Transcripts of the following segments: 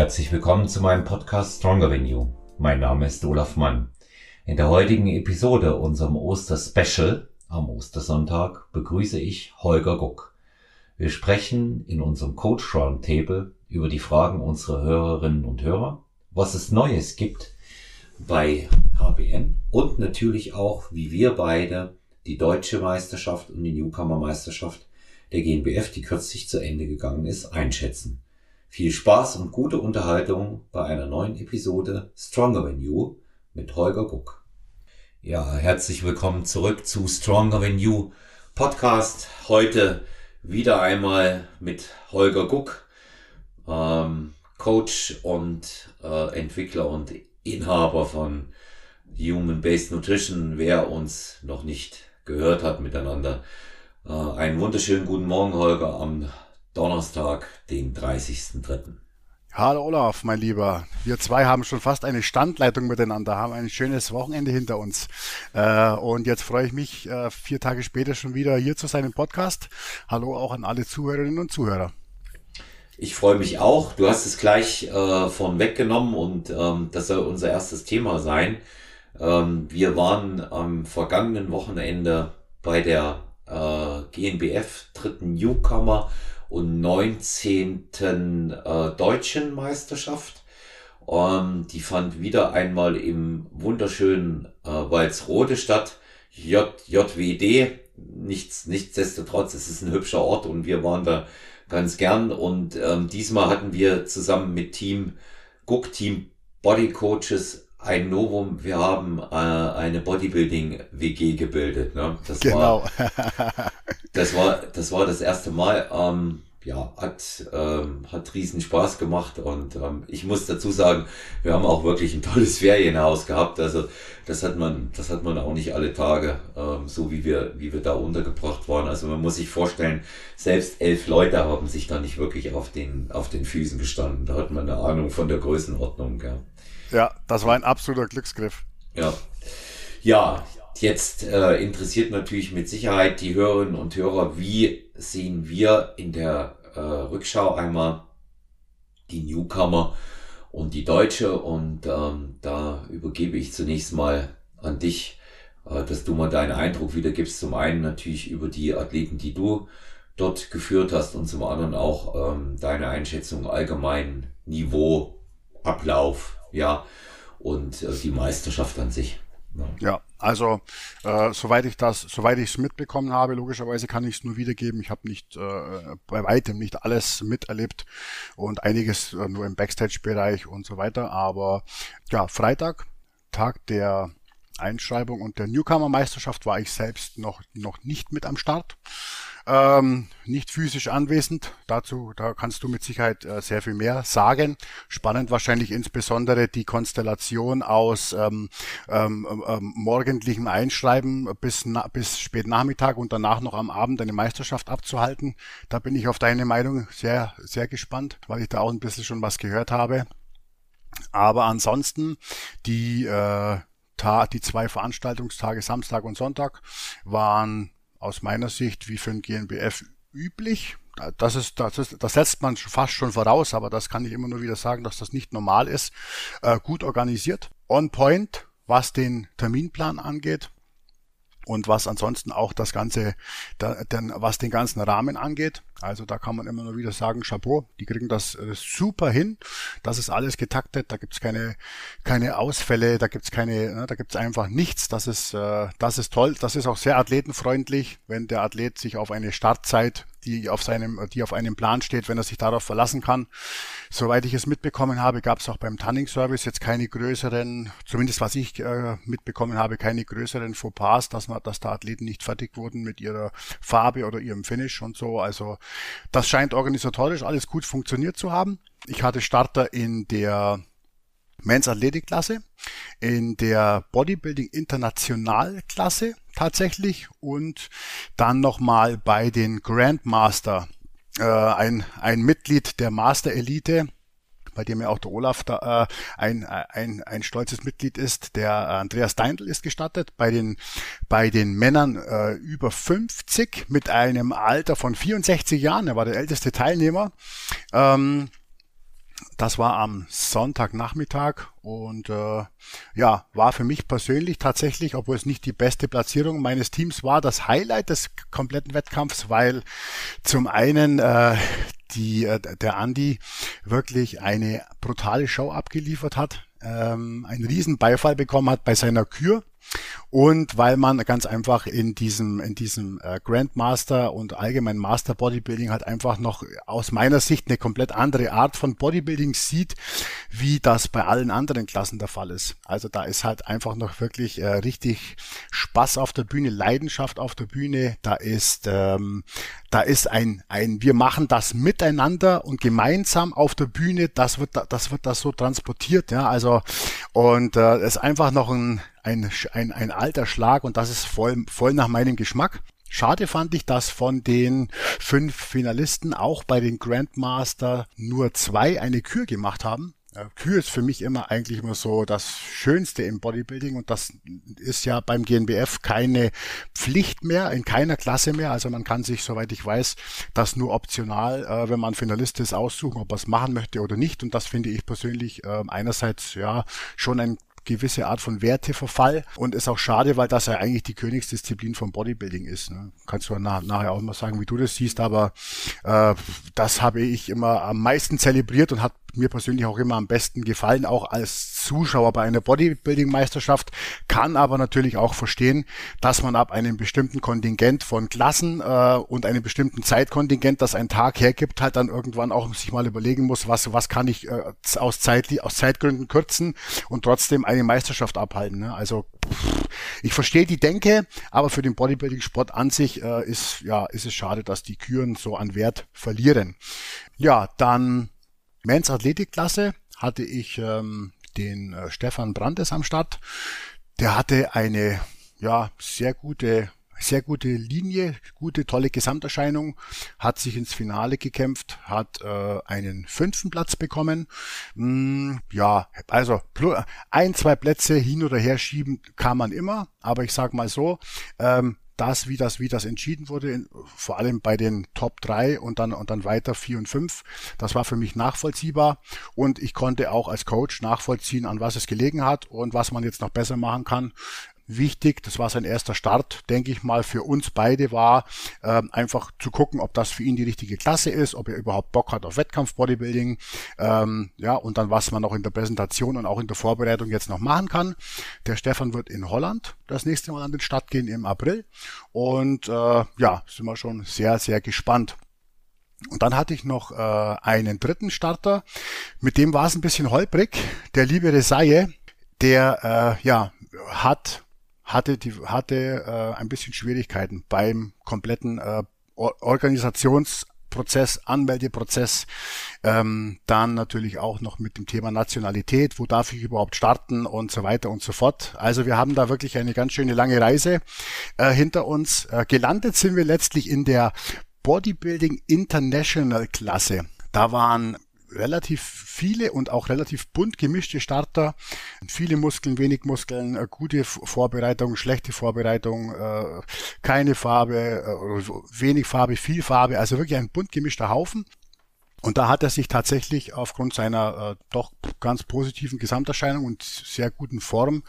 Herzlich willkommen zu meinem Podcast Stronger Than You. Mein Name ist Olaf Mann. In der heutigen Episode unserem Oster-Special am Ostersonntag begrüße ich Holger Guck. Wir sprechen in unserem Coach Roundtable über die Fragen unserer Hörerinnen und Hörer, was es Neues gibt bei HBN und natürlich auch, wie wir beide die deutsche Meisterschaft und die Newcomer Meisterschaft der GNBF, die kürzlich zu Ende gegangen ist, einschätzen. Viel Spaß und gute Unterhaltung bei einer neuen Episode Stronger Than You mit Holger Guck. Ja, herzlich willkommen zurück zu Stronger Than You Podcast. Heute wieder einmal mit Holger Guck, ähm, Coach und äh, Entwickler und Inhaber von Human Based Nutrition. Wer uns noch nicht gehört hat miteinander, äh, einen wunderschönen guten Morgen, Holger, am Donnerstag, den 30.03. Hallo Olaf, mein Lieber. Wir zwei haben schon fast eine Standleitung miteinander, haben ein schönes Wochenende hinter uns. Äh, und jetzt freue ich mich, äh, vier Tage später schon wieder hier zu sein im Podcast. Hallo auch an alle Zuhörerinnen und Zuhörer. Ich freue mich auch. Du hast es gleich äh, von weggenommen und ähm, das soll unser erstes Thema sein. Ähm, wir waren am vergangenen Wochenende bei der äh, GNBF dritten Newcomer und 19. Äh, deutschen Meisterschaft. Ähm, die fand wieder einmal im wunderschönen äh, Walsrode statt. J JWD. Nichts, nichtsdestotrotz, es ist ein hübscher Ort und wir waren da ganz gern. Und ähm, diesmal hatten wir zusammen mit Team Guck Team Body Coaches ein Novum. Wir haben äh, eine Bodybuilding WG gebildet. Ne? Das genau. War, das war das war das erste Mal. Ähm, ja, hat ähm, hat riesen Spaß gemacht und ähm, ich muss dazu sagen, wir haben auch wirklich ein tolles Ferienhaus gehabt. Also das hat man das hat man auch nicht alle Tage, ähm, so wie wir wie wir da untergebracht waren. Also man muss sich vorstellen, selbst elf Leute haben sich da nicht wirklich auf den auf den Füßen gestanden. Da hat man eine Ahnung von der Größenordnung. Ja. Ja, das war ein absoluter Glücksgriff. Ja. Ja, jetzt äh, interessiert natürlich mit Sicherheit die Hörerinnen und Hörer, wie sehen wir in der äh, Rückschau einmal die Newcomer und die Deutsche und ähm, da übergebe ich zunächst mal an dich, äh, dass du mal deinen Eindruck wiedergibst. Zum einen natürlich über die Athleten, die du dort geführt hast und zum anderen auch ähm, deine Einschätzung allgemein Niveau, Ablauf, ja, und äh, die Meisterschaft an sich. Ja, ja also äh, soweit ich das, soweit ich es mitbekommen habe, logischerweise kann ich es nur wiedergeben. Ich habe nicht äh, bei weitem nicht alles miterlebt und einiges äh, nur im Backstage-Bereich und so weiter. Aber ja, Freitag, Tag der Einschreibung und der Newcomer-Meisterschaft war ich selbst noch noch nicht mit am Start ähm, nicht physisch anwesend. Dazu, da kannst du mit Sicherheit äh, sehr viel mehr sagen. Spannend wahrscheinlich insbesondere die Konstellation aus ähm, ähm, ähm, morgendlichem Einschreiben bis, bis spät Nachmittag und danach noch am Abend eine Meisterschaft abzuhalten. Da bin ich auf deine Meinung sehr, sehr gespannt, weil ich da auch ein bisschen schon was gehört habe. Aber ansonsten die äh, die zwei Veranstaltungstage, Samstag und Sonntag, waren aus meiner Sicht wie für ein GNBF üblich. Das ist, das ist, das setzt man fast schon voraus, aber das kann ich immer nur wieder sagen, dass das nicht normal ist. Äh, gut organisiert, on point, was den Terminplan angeht und was ansonsten auch das ganze, da, denn, was den ganzen Rahmen angeht. Also da kann man immer nur wieder sagen, Chapeau, die kriegen das äh, super hin. Das ist alles getaktet, da gibt's keine, keine Ausfälle, da gibt's keine, ne, da gibt's einfach nichts. Das ist, äh, das ist toll. Das ist auch sehr athletenfreundlich, wenn der Athlet sich auf eine Startzeit die auf seinem, die auf einem Plan steht, wenn er sich darauf verlassen kann. Soweit ich es mitbekommen habe, gab es auch beim Tunning Service jetzt keine größeren, zumindest was ich äh, mitbekommen habe, keine größeren Fauxpas, dass man, dass da Athleten nicht fertig wurden mit ihrer Farbe oder ihrem Finish und so. Also das scheint organisatorisch alles gut funktioniert zu haben. Ich hatte Starter in der Men's Athletic Klasse, in der Bodybuilding International Klasse tatsächlich und dann nochmal bei den Grandmaster, äh, ein, ein Mitglied der Master Elite, bei dem ja auch der Olaf da, äh, ein, ein, ein stolzes Mitglied ist. Der Andreas Deindl ist gestattet. Bei den, bei den Männern äh, über 50 mit einem Alter von 64 Jahren. Er war der älteste Teilnehmer. Ähm, Das war am Sonntagnachmittag und äh, ja, war für mich persönlich tatsächlich, obwohl es nicht die beste Platzierung meines Teams war, das Highlight des kompletten Wettkampfs, weil zum einen äh, die, äh, der Andi wirklich eine brutale Show abgeliefert hat, ähm, einen riesen Beifall bekommen hat bei seiner Kür und weil man ganz einfach in diesem, in diesem äh, Grandmaster und allgemein Master Bodybuilding halt einfach noch aus meiner Sicht eine komplett andere Art von Bodybuilding sieht, wie das bei allen anderen Klassen der Fall ist. Also da ist halt einfach noch wirklich äh, richtig Spaß auf der Bühne, Leidenschaft auf der Bühne. Da ist, ähm, da ist ein, ein, wir machen das miteinander und gemeinsam auf der Bühne. Das wird, das wird das so transportiert, ja. Also und äh, ist einfach noch ein ein, ein, ein alter Schlag und das ist voll, voll nach meinem Geschmack. Schade fand ich, dass von den fünf Finalisten auch bei den Grandmaster nur zwei eine Kür gemacht haben. Kür ist für mich immer eigentlich immer so das Schönste im Bodybuilding und das ist ja beim GNBF keine Pflicht mehr, in keiner Klasse mehr. Also man kann sich, soweit ich weiß, das nur optional, äh, wenn man Finalist ist, aussuchen, ob er es machen möchte oder nicht. Und das finde ich persönlich äh, einerseits ja schon ein gewisse Art von Werteverfall und ist auch schade, weil das ja eigentlich die Königsdisziplin vom Bodybuilding ist. Ne? Kannst du nach, nachher auch mal sagen, wie du das siehst, aber äh, das habe ich immer am meisten zelebriert und hat mir persönlich auch immer am besten gefallen, auch als Zuschauer bei einer Bodybuilding-Meisterschaft, kann aber natürlich auch verstehen, dass man ab einem bestimmten Kontingent von Klassen äh, und einem bestimmten Zeitkontingent, das ein Tag hergibt, halt dann irgendwann auch sich mal überlegen muss, was, was kann ich äh, aus, Zeit, aus Zeitgründen kürzen und trotzdem eine Meisterschaft abhalten. Ne? Also ich verstehe die Denke, aber für den Bodybuilding-Sport an sich äh, ist, ja, ist es schade, dass die Küren so an Wert verlieren. Ja, dann Men's Athletikklasse hatte ich ähm, den äh, Stefan Brandes am Start. Der hatte eine ja sehr gute sehr gute Linie, gute, tolle Gesamterscheinung, hat sich ins Finale gekämpft, hat äh, einen fünften Platz bekommen. Mm, ja, also ein, zwei Plätze hin oder her schieben kann man immer, aber ich sag mal so, ähm, das, wie das, wie das entschieden wurde, vor allem bei den Top 3 und dann, und dann weiter 4 und 5. Das war für mich nachvollziehbar und ich konnte auch als Coach nachvollziehen, an was es gelegen hat und was man jetzt noch besser machen kann wichtig, das war sein erster Start, denke ich mal, für uns beide war äh, einfach zu gucken, ob das für ihn die richtige Klasse ist, ob er überhaupt Bock hat auf Wettkampf-Bodybuilding, ähm, ja, und dann was man noch in der Präsentation und auch in der Vorbereitung jetzt noch machen kann. Der Stefan wird in Holland das nächste Mal an den Start gehen im April und äh, ja, sind wir schon sehr, sehr gespannt. Und dann hatte ich noch äh, einen dritten Starter, mit dem war es ein bisschen holprig. Der liebe Resaye, der äh, ja hat hatte die hatte äh, ein bisschen Schwierigkeiten beim kompletten äh, Organisationsprozess, Anmeldeprozess, ähm, dann natürlich auch noch mit dem Thema Nationalität, wo darf ich überhaupt starten und so weiter und so fort. Also wir haben da wirklich eine ganz schöne lange Reise äh, hinter uns. Äh, gelandet sind wir letztlich in der Bodybuilding International Klasse. Da waren relativ viele und auch relativ bunt gemischte Starter. Viele Muskeln, wenig Muskeln, äh, gute Vorbereitung, schlechte Vorbereitung, äh, keine Farbe, äh, wenig Farbe, viel Farbe. Also wirklich ein bunt gemischter Haufen. Und da hat er sich tatsächlich aufgrund seiner äh, doch ganz positiven Gesamterscheinung und sehr guten Form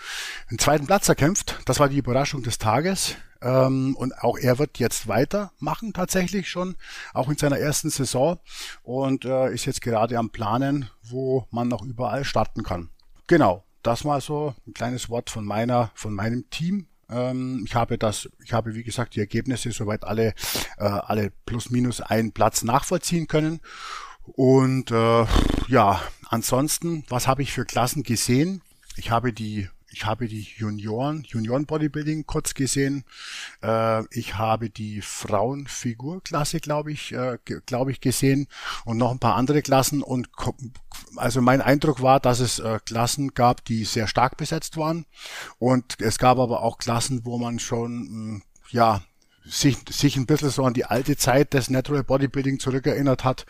einen zweiten Platz erkämpft. Das war die Überraschung des Tages. Ähm, und auch er wird jetzt weitermachen tatsächlich schon, auch in seiner ersten Saison und äh, ist jetzt gerade am Planen, wo man noch überall starten kann. Genau, das mal so ein kleines Wort von meiner, von meinem Team. Ähm, ich habe das, ich habe wie gesagt die Ergebnisse soweit alle, äh, alle plus minus einen Platz nachvollziehen können. Und äh, ja, ansonsten, was habe ich für Klassen gesehen? Ich habe die ich habe die Junioren, Junioren Bodybuilding kurz gesehen. Äh, ich habe die Frauenfigurklasse, glaube ich, äh, glaube ich, gesehen und noch ein paar andere Klassen. Und also mein Eindruck war, dass es äh, Klassen gab, die sehr stark besetzt waren. Und es gab aber auch Klassen, wo man schon, mh, hm, ja, sich, sich ein bisschen so an die alte Zeit des Natural Bodybuilding zurückerinnert hat,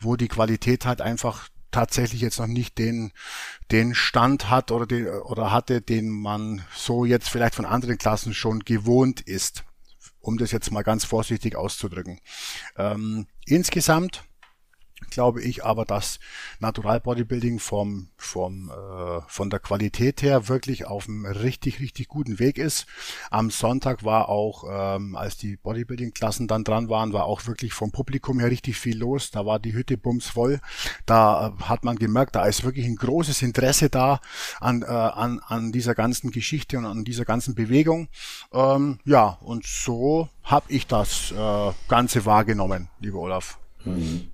wo die Qualität halt einfach tatsächlich jetzt noch nicht den, den Stand hat oder, den, oder hatte, den man so jetzt vielleicht von anderen Klassen schon gewohnt ist, um das jetzt mal ganz vorsichtig auszudrücken. Ähm, insgesamt glaube ich aber, dass Natural Bodybuilding vom, vom, äh, von der Qualität her wirklich auf einem richtig, richtig guten Weg ist. Am Sonntag war auch, ähm, als die Bodybuilding-Klassen dann dran waren, war auch wirklich vom Publikum her richtig viel los. Da war die Hütte bums voll. Da äh, hat man gemerkt, da ist wirklich ein großes Interesse da an, äh, an, an dieser ganzen Geschichte und an dieser ganzen Bewegung. Ähm, ja, und so habe ich das äh, Ganze wahrgenommen, lieber Olaf. Mhm.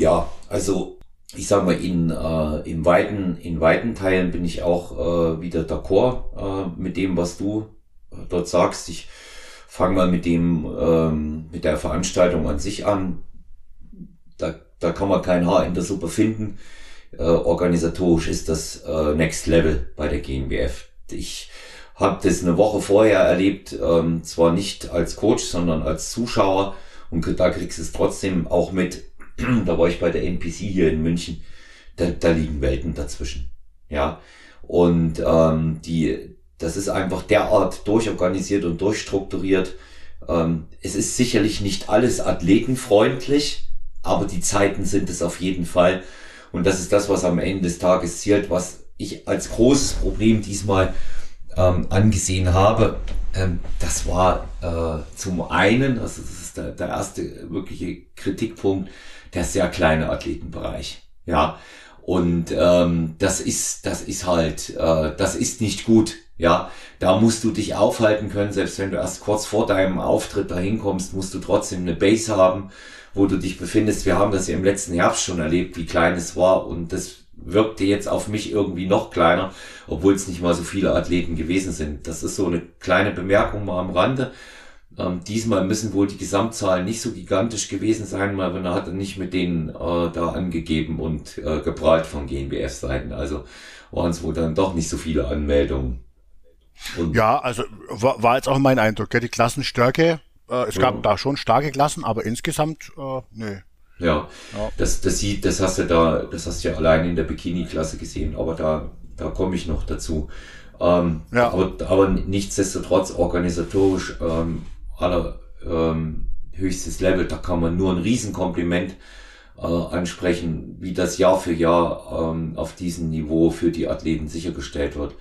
Ja, also ich sag mal, in, äh, in, weiten, in weiten Teilen bin ich auch äh, wieder d'accord äh, mit dem, was du äh, dort sagst. Ich fange mal mit dem, ähm, mit der Veranstaltung an sich an. Da, da kann man kein Haar in der Suppe finden. Äh, organisatorisch ist das äh, Next Level bei der GNBF. Ich habe das eine Woche vorher erlebt, ähm, zwar nicht als Coach, sondern als Zuschauer. Und da kriegst du es trotzdem auch mit, da war ich bei der NPC hier in München, da, da liegen Welten dazwischen. Ja. Und ähm, die, das ist einfach derart durchorganisiert und durchstrukturiert. Ähm, es ist sicherlich nicht alles athletenfreundlich, aber die Zeiten sind es auf jeden Fall. Und das ist das, was am Ende des Tages zählt, was ich als großes Problem diesmal ähm, angesehen habe. Ähm, das war äh, zum einen, also das ist der, der erste wirkliche Kritikpunkt, der sehr kleine Athletenbereich. Ja. Und ähm, das ist, das ist halt, äh, das ist nicht gut. Ja, da musst du dich aufhalten können, selbst wenn du erst kurz vor deinem Auftritt dahin kommst, musst du trotzdem eine Base haben, wo du dich befindest. Wir haben das ja im letzten Herbst schon erlebt, wie klein es war und das wirkte jetzt auf mich irgendwie noch kleiner, obwohl es nicht mal so viele Athleten gewesen sind. Das ist so eine kleine Bemerkung mal am Rande. Ähm, diesmal müssen wohl die Gesamtzahlen nicht so gigantisch gewesen sein, weil man hat nicht mit denen äh, da angegeben und äh, geprahlt von GNBF-Seiten. Also waren es wohl dann doch nicht so viele Anmeldungen. Und ja, also war, war jetzt auch mein Eindruck. Ja, die Klassenstärke, äh, es gab da schon starke Klassen, aber insgesamt, äh, nö. Ja, ja, das, das sieht, das hast du da, das hast du ja allein in der Bikini-Klasse gesehen, aber da, da komme ich noch dazu. Ähm, ja. aber, aber nichtsdestotrotz organisatorisch ähm, aller ähm, höchstes Level. Da kann man nur ein Riesenkompliment äh, ansprechen, wie das Jahr für Jahr ähm, auf diesem Niveau für die Athleten sichergestellt wird.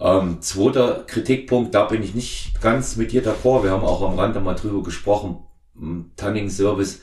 Ähm, zweiter Kritikpunkt, da bin ich nicht ganz mit dir d'accord. Wir haben auch am Rande mal drüber gesprochen. Tunning Service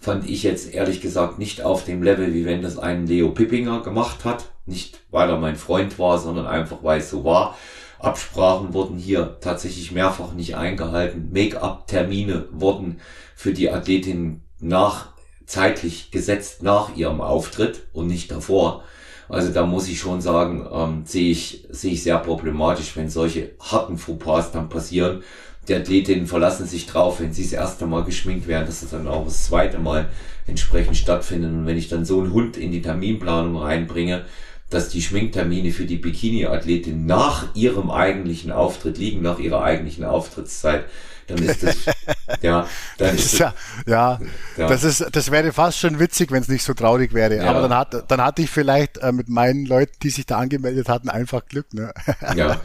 fand ich jetzt ehrlich gesagt nicht auf dem Level, wie wenn das ein Leo Pippinger gemacht hat. Nicht weil er mein Freund war, sondern einfach weil es so war. Absprachen wurden hier tatsächlich mehrfach nicht eingehalten. Make-up-Termine wurden für die Athletin nach, zeitlich gesetzt nach ihrem Auftritt und nicht davor. Also da muss ich schon sagen, ähm, sehe ich, sehe ich sehr problematisch, wenn solche harten Fauxpas dann passieren. Die Athletinnen verlassen sich drauf, wenn sie das erste Mal geschminkt werden, dass es dann auch das zweite Mal entsprechend stattfindet. Und wenn ich dann so einen Hund in die Terminplanung reinbringe, dass die Schminktermine für die Bikini-Athletin nach ihrem eigentlichen Auftritt liegen, nach ihrer eigentlichen Auftrittszeit, dann ist das, ja, dann ist, das, ja, ja, ja, das ist, das wäre fast schon witzig, wenn es nicht so traurig wäre. Ja. Aber dann hat, dann hatte ich vielleicht äh, mit meinen Leuten, die sich da angemeldet hatten, einfach Glück, ne? ja,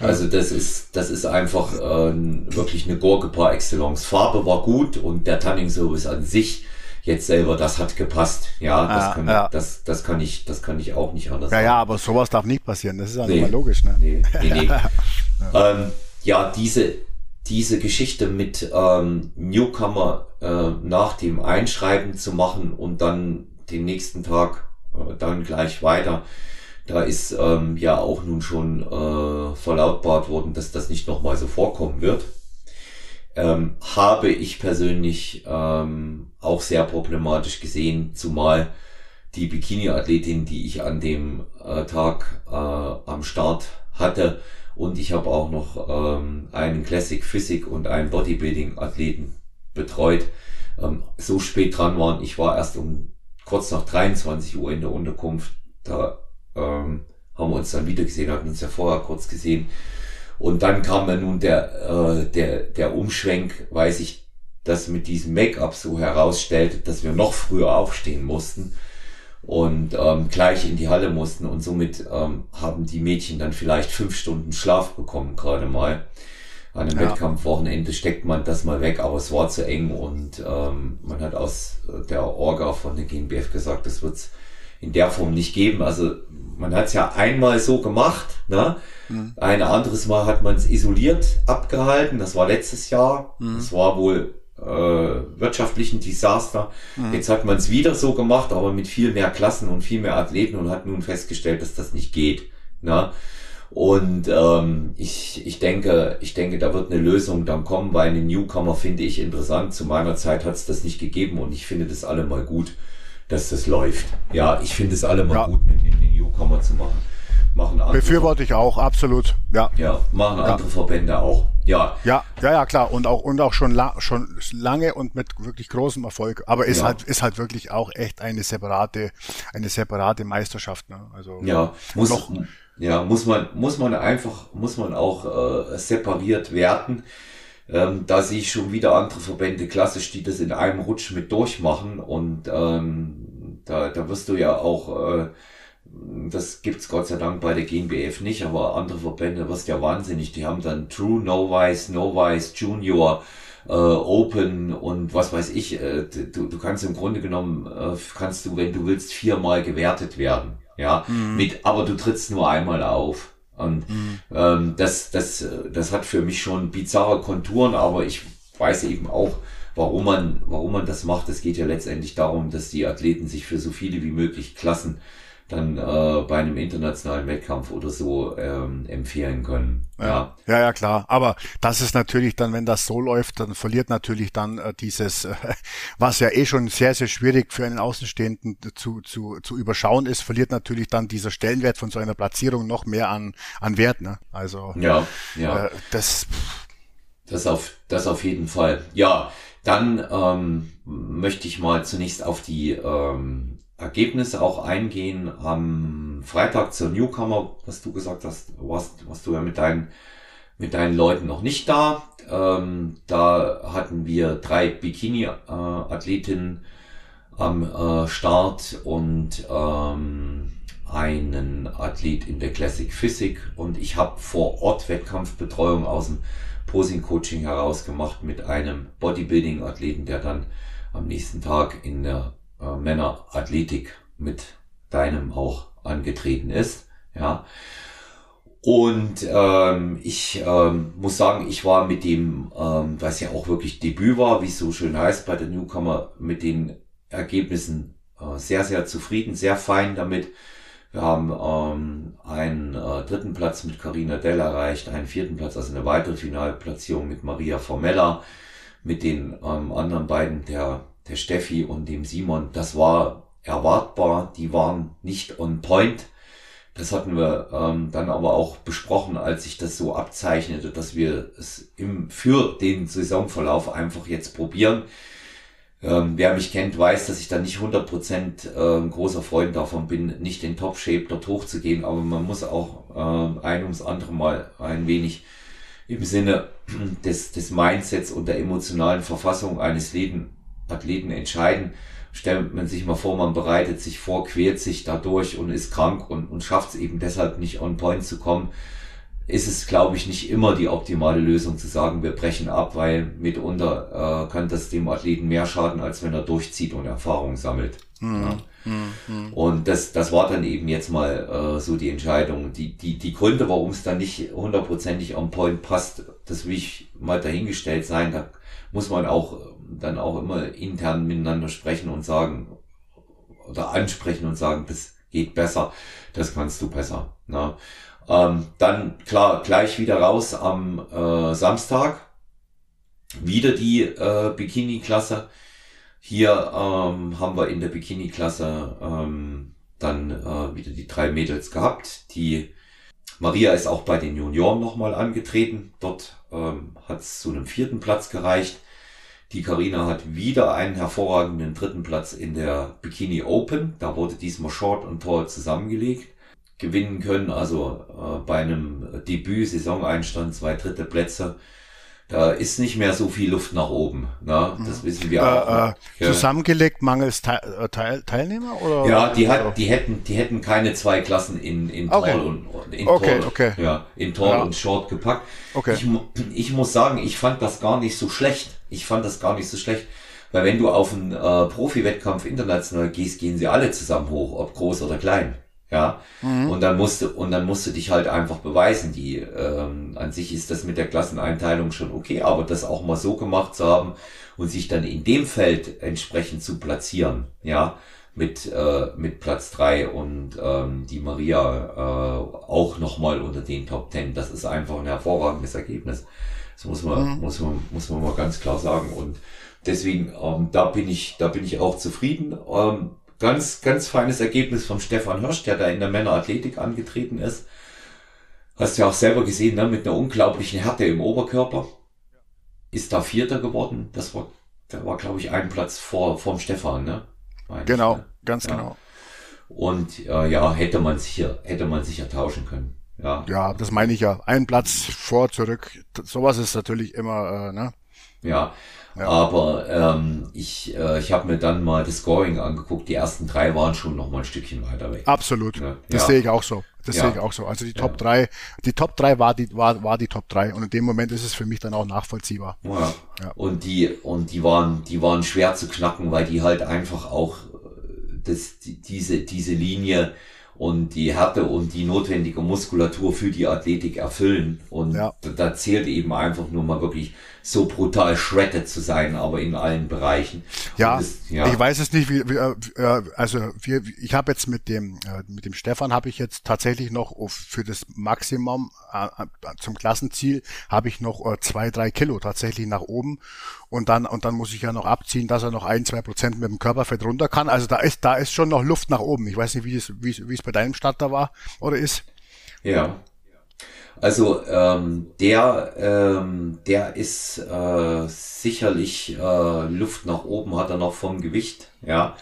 also das ist, das ist einfach äh, wirklich eine Gurke par excellence. Farbe war gut und der Tanning Service an sich jetzt selber, das hat gepasst. Ja, das, ja, kann, ja. Das, das kann ich, das kann ich auch nicht anders Ja, sagen. ja, aber sowas darf nicht passieren. Das ist ja nee, mal logisch, ne? Nee, nee, nee. ja. Ähm, ja, diese, diese Geschichte mit ähm, Newcomer äh, nach dem Einschreiben zu machen und dann den nächsten Tag äh, dann gleich weiter. Da ist ähm, ja auch nun schon äh, verlautbart worden, dass das nicht nochmal so vorkommen wird ähm, habe ich persönlich ähm, auch sehr problematisch gesehen, zumal die Bikini-Athletin, die ich an dem äh, Tag äh, am Start hatte, und ich habe auch noch ähm, einen Classic Physik und einen Bodybuilding-Athleten betreut, ähm, so spät dran waren. Ich war erst um kurz nach 23 Uhr in der Unterkunft. Da ähm, haben wir uns dann wieder gesehen, hatten uns ja vorher kurz gesehen. Und dann kam dann nun der, äh, der, der Umschwenk, weiß ich, dass mit diesem Make-up so herausstellte, dass wir noch früher aufstehen mussten und ähm, gleich in die Halle mussten und somit ähm, haben die Mädchen dann vielleicht fünf Stunden Schlaf bekommen gerade mal. an einem ja. Wettkampfwochenende steckt man das mal weg, aber es war zu eng und ähm, man hat aus der Orga von der GmbF gesagt, das wird's in der Form nicht geben. Also man hat es ja einmal so gemacht, ne? Mhm. Ein anderes Mal hat man es isoliert abgehalten, das war letztes Jahr. Mhm. Das war wohl äh, wirtschaftlichen Desaster. Mhm. Jetzt hat man es wieder so gemacht, aber mit viel mehr Klassen und viel mehr Athleten und hat nun festgestellt, dass das nicht geht. Ne? Und ähm, ich, ich denke, ich denke, da wird eine Lösung dann kommen, weil eine Newcomer finde ich interessant. Zu meiner Zeit hat es das nicht gegeben und ich finde das alle mal gut, dass das läuft. Ja, ich finde es alle mal ja. gut, eine Newcomer zu machen. Machen andere Befürworte ich auch, absolut. Ja. Ja, machen andere ja. Verbände auch. Ja. Ja, ja, ja, klar. Und auch, und auch schon, la schon lange und mit wirklich großem Erfolg. Aber ist ja. halt, ist halt wirklich auch echt eine separate, eine separate Meisterschaft, ne? Also. Ja, muss, noch, ja, muss man, muss man einfach, muss man auch äh, separiert werten. Ähm, da sehe ich schon wieder andere Verbände klassisch, die das in einem Rutsch mit durchmachen und ähm, da, da wirst du ja auch, äh, das gibt's Gott sei Dank bei der GmbF nicht, aber andere Verbände wirst ja wahnsinnig. Die haben dann True, Novice, Novice, Junior, äh, Open und was weiß ich. Äh, du, du kannst im Grunde genommen, äh, kannst du, wenn du willst, viermal gewertet werden. Ja, mhm. mit, aber du trittst nur einmal auf. Und mhm. ähm, das, das, das hat für mich schon bizarre Konturen, aber ich weiß eben auch, warum man, warum man das macht. Es geht ja letztendlich darum, dass die Athleten sich für so viele wie möglich Klassen dann äh, bei einem internationalen Wettkampf oder so ähm, empfehlen können. Ja. ja, ja, klar. Aber das ist natürlich dann, wenn das so läuft, dann verliert natürlich dann äh, dieses, äh, was ja eh schon sehr, sehr schwierig für einen Außenstehenden zu, zu, zu überschauen ist, verliert natürlich dann dieser Stellenwert von so einer Platzierung noch mehr an, an Wert. Ne? Also ja, ja. Äh, das, das auf, das auf jeden Fall. Ja, dann ähm, möchte ich mal zunächst auf die ähm, Ergebnisse auch eingehen. Am Freitag zur Newcomer, was du gesagt hast, warst, warst du ja mit deinen, mit deinen Leuten noch nicht da. Ähm, da hatten wir drei Bikini-Athletinnen am äh, Start und ähm, einen Athlet in der Classic Physik und ich habe vor Ort Wettkampfbetreuung aus dem Posing Coaching heraus gemacht mit einem Bodybuilding Athleten, der dann am nächsten Tag in der äh, Männerathletik mit deinem auch angetreten ist. Ja. Und ähm, ich ähm, muss sagen, ich war mit dem, ähm, was ja auch wirklich Debüt war, wie es so schön heißt bei der Newcomer, mit den Ergebnissen äh, sehr, sehr zufrieden, sehr fein damit. Wir haben ähm, einen äh, dritten Platz mit Carina Dell erreicht, einen vierten Platz, also eine weitere Finalplatzierung mit Maria Formella, mit den ähm, anderen beiden, der der Steffi und dem Simon, das war erwartbar, die waren nicht on point. Das hatten wir ähm, dann aber auch besprochen, als sich das so abzeichnete, dass wir es im, für den Saisonverlauf einfach jetzt probieren. Ähm, wer mich kennt, weiß, dass ich da nicht 100% äh, großer Freund davon bin, nicht in Top-Shape dort hochzugehen, aber man muss auch äh, ein ums andere Mal ein wenig im Sinne des, des Mindsets und der emotionalen Verfassung eines Leben, Athleten entscheiden. Stellt man sich mal vor, man bereitet sich vor, quält sich dadurch und ist krank und, und schafft es eben deshalb nicht on point zu kommen, ist es, glaube ich, nicht immer die optimale Lösung zu sagen, wir brechen ab, weil mitunter äh, kann das dem Athleten mehr schaden, als wenn er durchzieht und Erfahrung sammelt. Mhm. Ja. Mhm. Und das, das war dann eben jetzt mal äh, so die Entscheidung. Die, die, die Gründe, warum es dann nicht hundertprozentig on point passt, das will ich mal dahingestellt sein. Da muss man auch dann auch immer intern miteinander sprechen und sagen oder ansprechen und sagen, das geht besser, das kannst du besser. Ne? Ähm, dann klar, gleich wieder raus am äh, Samstag. Wieder die äh, Bikini-Klasse. Hier ähm, haben wir in der Bikini-Klasse ähm, dann äh, wieder die drei Mädels gehabt. Die Maria ist auch bei den Junioren nochmal angetreten. Dort ähm, hat es zu einem vierten Platz gereicht. Die Karina hat wieder einen hervorragenden dritten Platz in der Bikini Open. Da wurde diesmal Short und Tall zusammengelegt. Gewinnen können, also äh, bei einem Debüt, Saisoneinstand, zwei dritte Plätze. Da ist nicht mehr so viel Luft nach oben. Ne? Das wissen wir Äh, auch. äh, zusammengelegt mangels Teil, äh, Teil, Teilnehmer oder? Ja, die hat, die hätten, die hätten keine zwei Klassen in in Okay. Tall und in Okay, Tall, okay. ja, in Tall Ja. und Short gepackt. Okay. Ich, ich muss sagen, ich fand das gar nicht so schlecht. Ich fand das gar nicht so schlecht, weil wenn du auf einen äh, Profi-Wettkampf international gehst, gehen sie alle zusammen hoch, ob groß oder klein. Ja, Mhm. und dann musst du und dann musst du dich halt einfach beweisen. Die ähm, an sich ist das mit der Klasseneinteilung schon okay, aber das auch mal so gemacht zu haben und sich dann in dem Feld entsprechend zu platzieren, ja, mit äh, mit Platz drei und ähm, die Maria äh, auch noch mal unter den Top Ten. Das ist einfach ein hervorragendes Ergebnis. Das muss man muss man muss man mal ganz klar sagen und deswegen ähm, da bin ich da bin ich auch zufrieden. Ähm, ganz, ganz feines Ergebnis vom Stefan Hirsch, der da in der Männerathletik angetreten ist. Hast du ja auch selber gesehen, ne? mit einer unglaublichen Härte im Oberkörper. Ist da Vierter geworden. Das war, der war, glaube ich, einen Platz vor, vorm Stefan, ne? Meine ich, Genau, ne? ganz Ja. genau. Und äh, ja, hätte man sicher, hätte man sicher tauschen können. Ja, Ja, das meine ich ja. Ein Platz vor, zurück. Sowas ist natürlich immer, äh, ne? Ja, Ja. aber ähm, ich, äh, ich habe mir dann mal das Scoring angeguckt. Die ersten drei waren schon noch mal ein Stückchen weiter weg. Absolut. Ja. Das sehe ich auch so. Das Ja. sehe ich auch so. Also die Top 3, die Top 3 war die, war, war die Top 3 und in dem Moment ist es für mich dann auch nachvollziehbar. Ja. Und die, und die waren, die waren schwer zu knacken, weil die halt einfach auch äh, das, die, diese, diese Linie und die Härte und die notwendige Muskulatur für die Athletik erfüllen. Und da, da zählt eben einfach nur mal wirklich so brutal shredded zu sein, aber in allen Bereichen. Ja, es- ja. ich weiß es nicht, wie, wie äh, äh, also wir, ich habe jetzt mit dem äh, mit dem Stefan habe ich jetzt tatsächlich noch auf, für das Maximum äh, äh, zum Klassenziel habe ich noch äh, zwei drei Kilo tatsächlich nach oben und dann und dann muss ich ja noch abziehen, dass er noch ein zwei Prozent mit dem Körperfett runter kann. Also da ist da ist schon noch Luft nach oben. Ich weiß nicht, wie es wie es, wie es bei deinem Starter war oder ist. Ja. Also ähm, der, ähm, der ist äh, sicherlich äh, Luft nach oben hat er noch vom Gewicht, ja.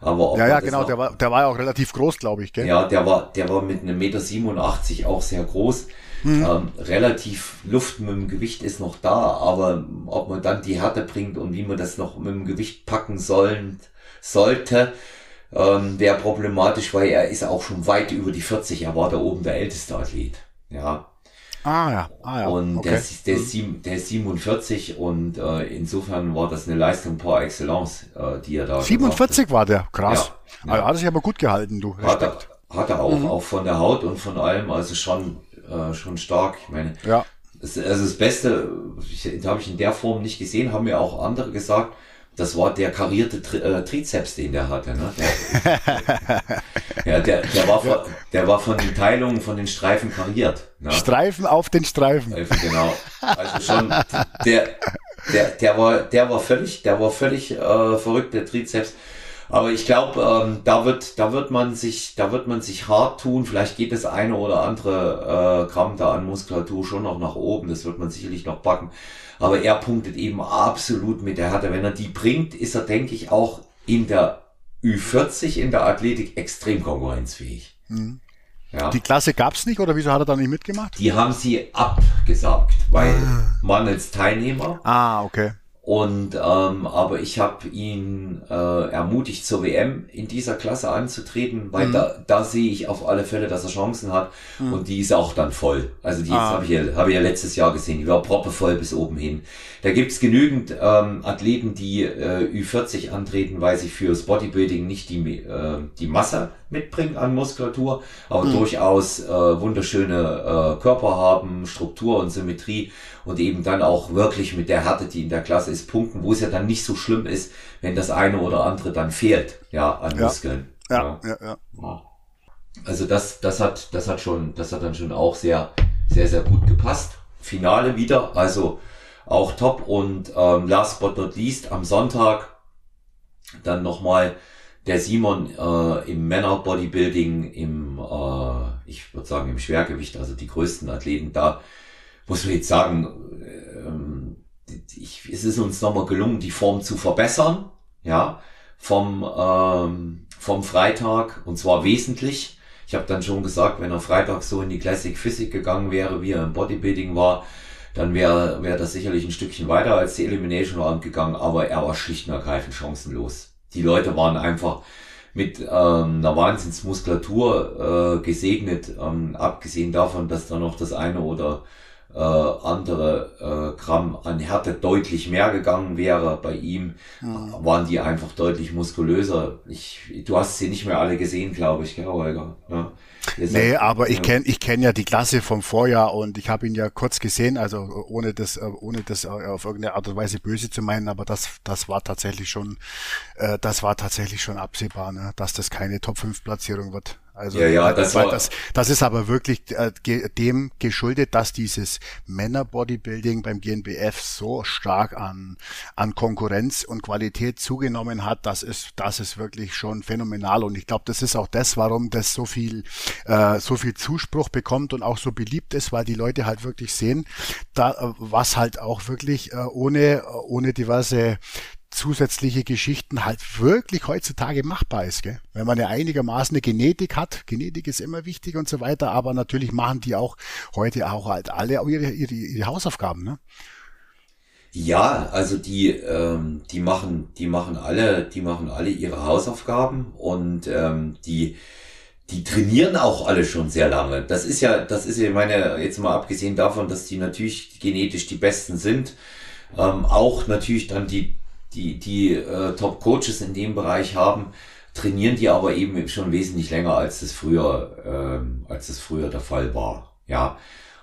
Aber Ja, ja, genau. noch- Der war der war ja auch relativ groß, glaube ich, gell? Ja, der war, der war mit einem Meter 87 auch sehr groß. Mhm. Ähm, relativ Luft mit dem Gewicht ist noch da, aber ob man dann die Härte bringt und wie man das noch mit dem Gewicht packen sollen, sollte, ähm, wäre problematisch, weil er ist auch schon weit über die 40. Er war da oben der älteste Athlet. Ja. Ah ja, ah ja. Und okay. der, ist, der, ist sieben, der ist 47 und äh, insofern war das eine Leistung par excellence, äh, die er da gemacht hat. 47 war der, krass. Ja, Ah, ja. hat sich aber gut gehalten, du. Hat er, hat er auch, Mhm. auch von der Haut und von allem, also schon, äh, schon stark. Ich meine, Ja. das, also das Beste, ich, habe ich in der Form nicht gesehen, haben mir auch andere gesagt, das war der karierte Tri äh, Trizeps, den der hatte. Ne? Der, ja, der, der, war von, der war von den Teilungen, von den Streifen kariert. Ne? Streifen auf den Streifen. Also genau. Also schon der, der, der war, der war völlig, der war völlig äh, verrückt, der Trizeps. Aber ich glaube, ähm, da wird, da wird man sich, da wird man sich hart tun. Vielleicht geht das eine oder andere äh, Gramm da an Muskulatur schon noch nach oben. Das wird man sicherlich noch packen. Aber er punktet eben absolut mit der Härte. Wenn er die bringt, ist er, denke ich, auch in der Ü40 in der Athletik extrem konkurrenzfähig. Ja. Die Klasse gab's nicht oder wieso hat er da nicht mitgemacht? Die haben sie abgesagt, weil mangels Teilnehmer. Ah, okay. Und ähm, aber ich habe ihn äh, ermutigt, zur WM in dieser Klasse anzutreten, weil da, da sehe ich auf alle Fälle, dass er Chancen hat. Und die ist auch dann voll. Also die Ah. habe ich, ja, hab ich ja letztes Jahr gesehen, die war proppevoll bis oben hin. Da gibt's genügend ähm, Athleten, die äh, Ü40 antreten, weil sie fürs Bodybuilding nicht die, äh, die Masse mitbringen an Muskulatur, aber durchaus äh, wunderschöne äh, Körper haben, Struktur und Symmetrie und eben dann auch wirklich mit der Härte, die in der Klasse ist, punkten, wo es ja dann nicht so schlimm ist, wenn das eine oder andere dann fehlt, ja, an Ja. Muskeln. Ja, ja, ja. Ja. Also das, das hat, das hat schon, das hat dann schon auch sehr, sehr, sehr gut gepasst. Finale wieder, also auch top und ähm, last but not least am Sonntag dann nochmal der Simon äh, im Männer Bodybuilding, im, äh, ich würde sagen im Schwergewicht, also die größten Athleten da, muss man jetzt sagen, ähm, ich, es ist uns nochmal gelungen, die Form zu verbessern, ja, vom, ähm, vom Freitag und zwar wesentlich. Ich habe dann schon gesagt, wenn er Freitag so in die Classic Physik gegangen wäre, wie er im Bodybuilding war, dann wäre wär das sicherlich ein Stückchen weiter als die Elimination Round gegangen, aber er war schlicht und ergreifend chancenlos. Die Leute waren einfach mit ähm, einer Wahnsinnsmuskulatur äh, gesegnet, ähm, abgesehen davon, dass da noch das eine oder äh, andere äh, Gramm an Härte deutlich mehr gegangen wäre bei ihm, mhm. waren die einfach deutlich muskulöser. Ich, du hast sie nicht mehr alle gesehen, glaube ich, gell, Holger? Ja. Nee, aber ich kenne ich kenn ja die Klasse vom Vorjahr und ich habe ihn ja kurz gesehen, also ohne das, äh, ohne das auf irgendeine Art und Weise böse zu meinen, aber das, das war tatsächlich schon, äh, das war tatsächlich schon absehbar, ne, dass das keine Top 5 Platzierung wird. Also ja, ja, das, war, das, das ist aber wirklich äh, dem geschuldet, dass dieses Männer-Bodybuilding beim GNBF so stark an, an Konkurrenz und Qualität zugenommen hat. Das ist, das ist wirklich schon phänomenal. Und ich glaube, das ist auch das, warum das so viel, äh, so viel Zuspruch bekommt und auch so beliebt ist, weil die Leute halt wirklich sehen, da, was halt auch wirklich äh, ohne, ohne diverse zusätzliche Geschichten halt wirklich heutzutage machbar ist, gell? Wenn man ja einigermaßen eine Genetik hat, Genetik ist immer wichtig und so weiter, aber natürlich machen die auch heute auch halt alle ihre, ihre, ihre Hausaufgaben, ne? Ja, also die, ähm, die machen, die machen alle, die machen alle ihre Hausaufgaben und ähm, die, die trainieren auch alle schon sehr lange. Das ist ja, das ist ja meine, jetzt mal abgesehen davon, dass die natürlich genetisch die Besten sind, ähm, auch natürlich dann die die, die äh, Top-Coaches in dem Bereich haben, trainieren die aber eben schon wesentlich länger, als es früher, ähm, als es früher der Fall war. Ja.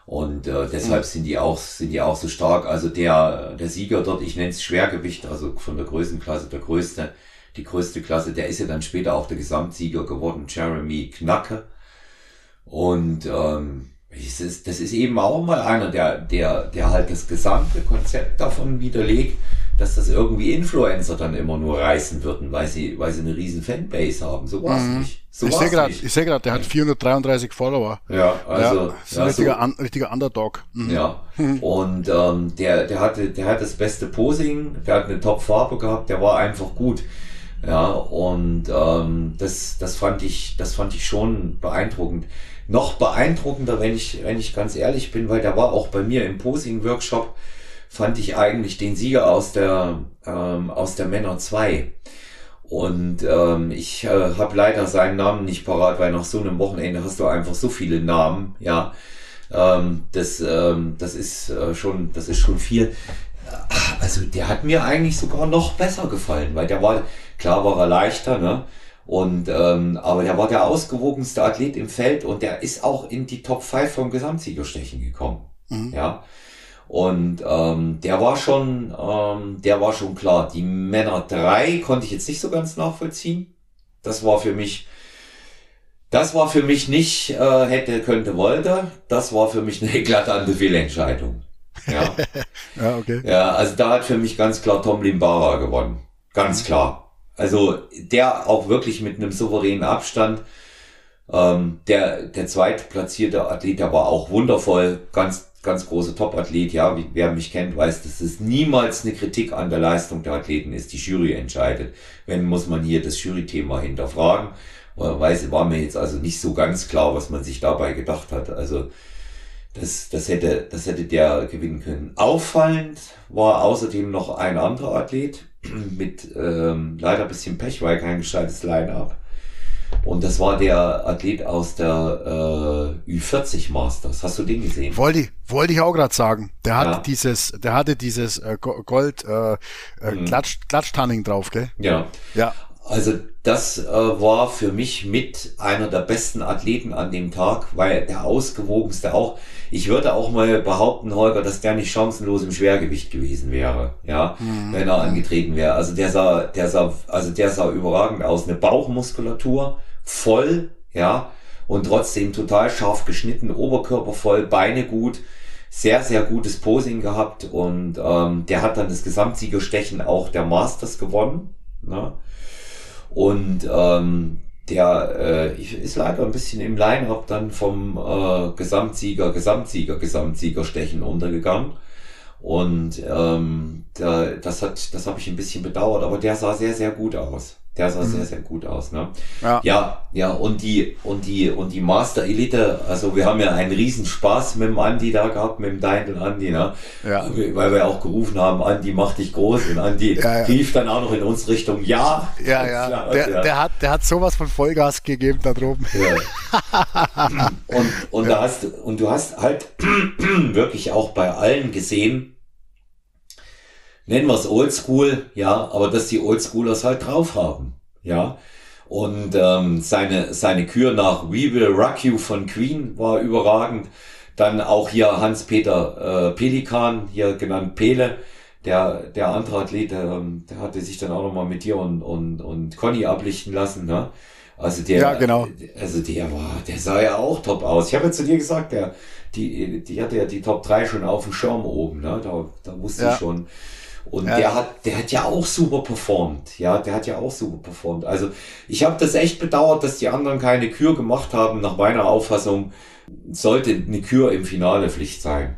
Und äh, deshalb mhm. sind die auch, sind die auch so stark. Also der, der Sieger dort, ich nenne es Schwergewicht, also von der Größenklasse, der größte, die größte Klasse, der ist ja dann später auch der Gesamtsieger geworden, Jeremy Knacke. Und ähm, das ist, das ist eben auch mal einer, der, der, der halt das gesamte Konzept davon widerlegt dass das irgendwie Influencer dann immer nur reißen würden, weil sie, weil sie eine riesen Fanbase haben. So war es mhm. nicht. So ich sehe gerade, ich sehe gerade, der hat 433 Follower. Ja, also ja, ist ein ja, richtiger, so, an, richtiger Underdog. Mhm. Ja. Mhm. Und ähm, der, der hatte, der hat das beste Posing, der hat eine Top-Farbe gehabt, der war einfach gut. Ja, und ähm, das, das fand ich, das fand ich schon beeindruckend. Noch beeindruckender, wenn ich, wenn ich ganz ehrlich bin, weil der war auch bei mir im Posing-Workshop fand ich eigentlich den Sieger aus der, ähm, aus der Männer 2. Und ähm, ich äh, habe leider seinen Namen nicht parat, weil nach so einem Wochenende hast du einfach so viele Namen, ja. Ähm, das, ähm, das ist äh, schon, das ist schon viel. Also der hat mir eigentlich sogar noch besser gefallen, weil der war, klar war er leichter, ne? Und ähm, aber der war der ausgewogenste Athlet im Feld und der ist auch in die Top 5 vom Gesamtsiegerstechen gekommen. Mhm. Ja. Und ähm, der war schon, ähm, der war schon klar. Die Männer drei konnte ich jetzt nicht so ganz nachvollziehen. Das war für mich, das war für mich nicht äh, hätte, könnte, wollte. Das war für mich eine eklatante Fehlentscheidung. Ja. ja, okay. Ja, also da hat für mich ganz klar Tom Limbara gewonnen. Ganz klar. Also der auch wirklich mit einem souveränen Abstand. Ähm, der, der zweitplatzierte Athlet, der war auch wundervoll, ganz ganz großer Top-Athlet, ja, wer mich kennt, weiß, dass es niemals eine Kritik an der Leistung der Athleten ist. Die Jury entscheidet. Wenn, muss man hier das Jury-Thema hinterfragen. Weiß, war mir jetzt also nicht so ganz klar, was man sich dabei gedacht hat. Also, das, das hätte, das hätte der gewinnen können. Auffallend war außerdem noch ein anderer Athlet mit ähm, leider ein bisschen Pech, weil kein gescheites Line-Up. Und das war der Athlet aus der äh, Ü40 Masters. Hast du den gesehen? Wollte ich, wollte ich auch gerade sagen. Der hatte ja. dieses, der hatte dieses äh, Gold äh, äh, mhm. Klatsch, Klatschtanning drauf, gell? Ja. Ja. Also das äh, war für mich mit einer der besten Athleten an dem Tag, weil der ausgewogenste auch. Ich würde auch mal behaupten, Holger, dass der nicht chancenlos im Schwergewicht gewesen wäre, ja, mhm. wenn er angetreten wäre. Also der sah, der sah, also der sah überragend aus. Eine Bauchmuskulatur, voll, ja, und trotzdem total scharf geschnitten, Oberkörper voll, Beine gut, sehr, sehr gutes Posing gehabt und ähm, der hat dann das Gesamtsiegerstechen auch der Masters gewonnen. Ne? Und ähm, der äh, ist leider ein bisschen im Line-Up dann vom äh, Gesamtsieger, Gesamtsieger, Gesamtsiegerstechen untergegangen. Und ähm, der, das hat, das habe ich ein bisschen bedauert, aber der sah sehr, sehr gut aus. Der sah mhm. sehr, sehr gut aus, ne? Ja. ja, ja, und die, und die, und die Master Elite, also wir haben ja einen riesen Spaß mit dem Andi da gehabt, mit dem Dein Andi, ne? Ja. Weil wir auch gerufen haben, Andi, mach dich groß. Und Andi ja, ja. rief dann auch noch in uns Richtung, ja. Ja, ja. Klar, der, ja. der hat, der hat sowas von Vollgas gegeben da droben. Ja. und, und da hast, und du hast halt wirklich auch bei allen gesehen, nennen wir es Oldschool, ja, aber dass die Oldschoolers halt drauf haben, ja. Und ähm, seine, seine Kür nach We Will Rock You von Queen war überragend. Dann auch hier Hans-Peter äh, Pelikan, hier genannt Pele, der, der andere Athlet, der, der hatte sich dann auch nochmal mit dir und, und, und Conny ablichten lassen, ne? Also der, ja, genau. also der war, der sah ja auch top aus. Ich habe ja zu dir gesagt, der, die, die hatte ja die Top 3 schon auf dem Schirm oben, ne? Da, da wusste ja. ich schon, und ja. der hat, der hat ja auch super performt. Ja, der hat ja auch super performt. Also ich habe das echt bedauert, dass die anderen keine Kür gemacht haben. Nach meiner Auffassung sollte eine Kür im Finale Pflicht sein.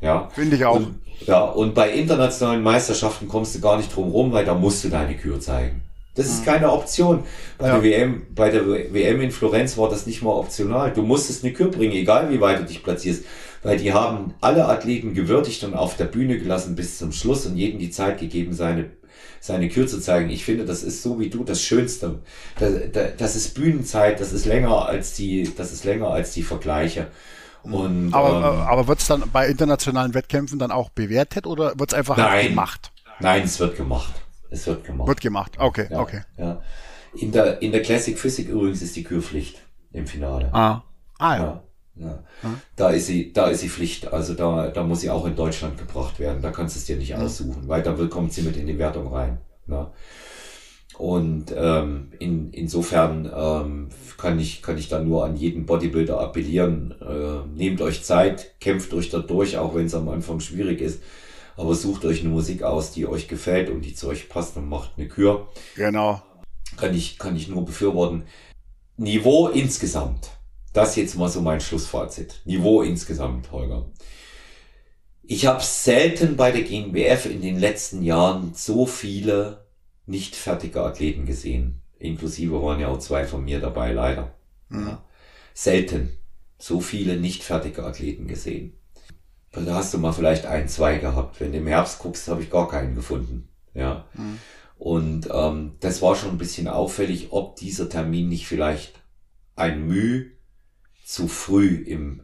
Ja. Finde ich auch. Und, ja, und bei internationalen Meisterschaften kommst du gar nicht drum rum, weil da musst du deine Kür zeigen. Das ist mhm. keine Option. Bei ja. der WM, bei der WM in Florenz war das nicht mal optional. Du musstest eine Kür bringen, egal wie weit du dich platzierst weil die haben alle Athleten gewürdigt und auf der Bühne gelassen bis zum Schluss und jedem die Zeit gegeben, seine seine Kür zu zeigen. Ich finde, das ist so wie du das Schönste. Das, das ist Bühnenzeit, das ist länger als die, das ist länger als die Vergleiche. Und, aber ähm, aber wird es dann bei internationalen Wettkämpfen dann auch bewertet oder wird es einfach nein, gemacht? Nein, es wird gemacht. Es wird gemacht. Wird gemacht, okay, ja, okay. Ja. In, der, in der Classic Physik übrigens ist die Kürpflicht im Finale. Ah, ah ja. ja. Ja. Hm? Da ist sie, da ist sie Pflicht. Also da, da muss sie auch in Deutschland gebracht werden. Da kannst du es dir nicht aussuchen, weil da kommt sie mit in die Wertung rein. Ne? Und ähm, in, insofern ähm, kann ich kann ich da nur an jeden Bodybuilder appellieren: äh, Nehmt euch Zeit, kämpft euch da durch, auch wenn es am Anfang schwierig ist. Aber sucht euch eine Musik aus, die euch gefällt und die zu euch passt und macht eine Kür. Genau. Kann ich kann ich nur befürworten. Niveau insgesamt das jetzt mal so mein Schlussfazit. Niveau insgesamt, Holger. Ich habe selten bei der GNBF in den letzten Jahren so viele nicht fertige Athleten gesehen. Inklusive waren ja auch zwei von mir dabei, leider. Mhm. Selten so viele nicht fertige Athleten gesehen. Da hast du mal vielleicht ein, zwei gehabt. Wenn du im Herbst guckst, habe ich gar keinen gefunden. Ja. Mhm. Und ähm, das war schon ein bisschen auffällig, ob dieser Termin nicht vielleicht ein Mühe zu früh im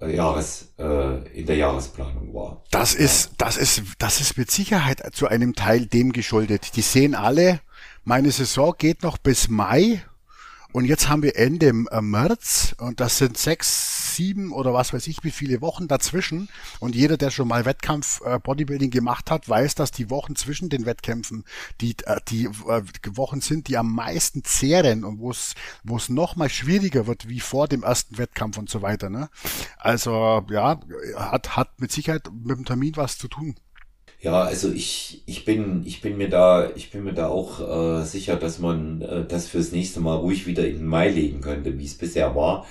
äh, Jahres, äh, in der Jahresplanung war. Das ist, das ist, das ist mit Sicherheit zu einem Teil dem geschuldet. Die sehen alle, meine Saison geht noch bis Mai und jetzt haben wir Ende äh, März und das sind sechs, sieben oder was weiß ich, wie viele Wochen dazwischen. Und jeder, der schon mal Wettkampf äh, Bodybuilding gemacht hat, weiß, dass die Wochen zwischen den Wettkämpfen die, äh, die Wochen sind, die am meisten zehren und wo es wo es noch mal schwieriger wird wie vor dem ersten Wettkampf und so weiter. Ne? Also ja, hat, hat mit Sicherheit mit dem Termin was zu tun. Ja, also ich, ich bin, ich bin mir da, ich bin mir da auch äh, sicher, dass man äh, das fürs nächste Mal ruhig wieder in den Mai legen könnte, wie es bisher war.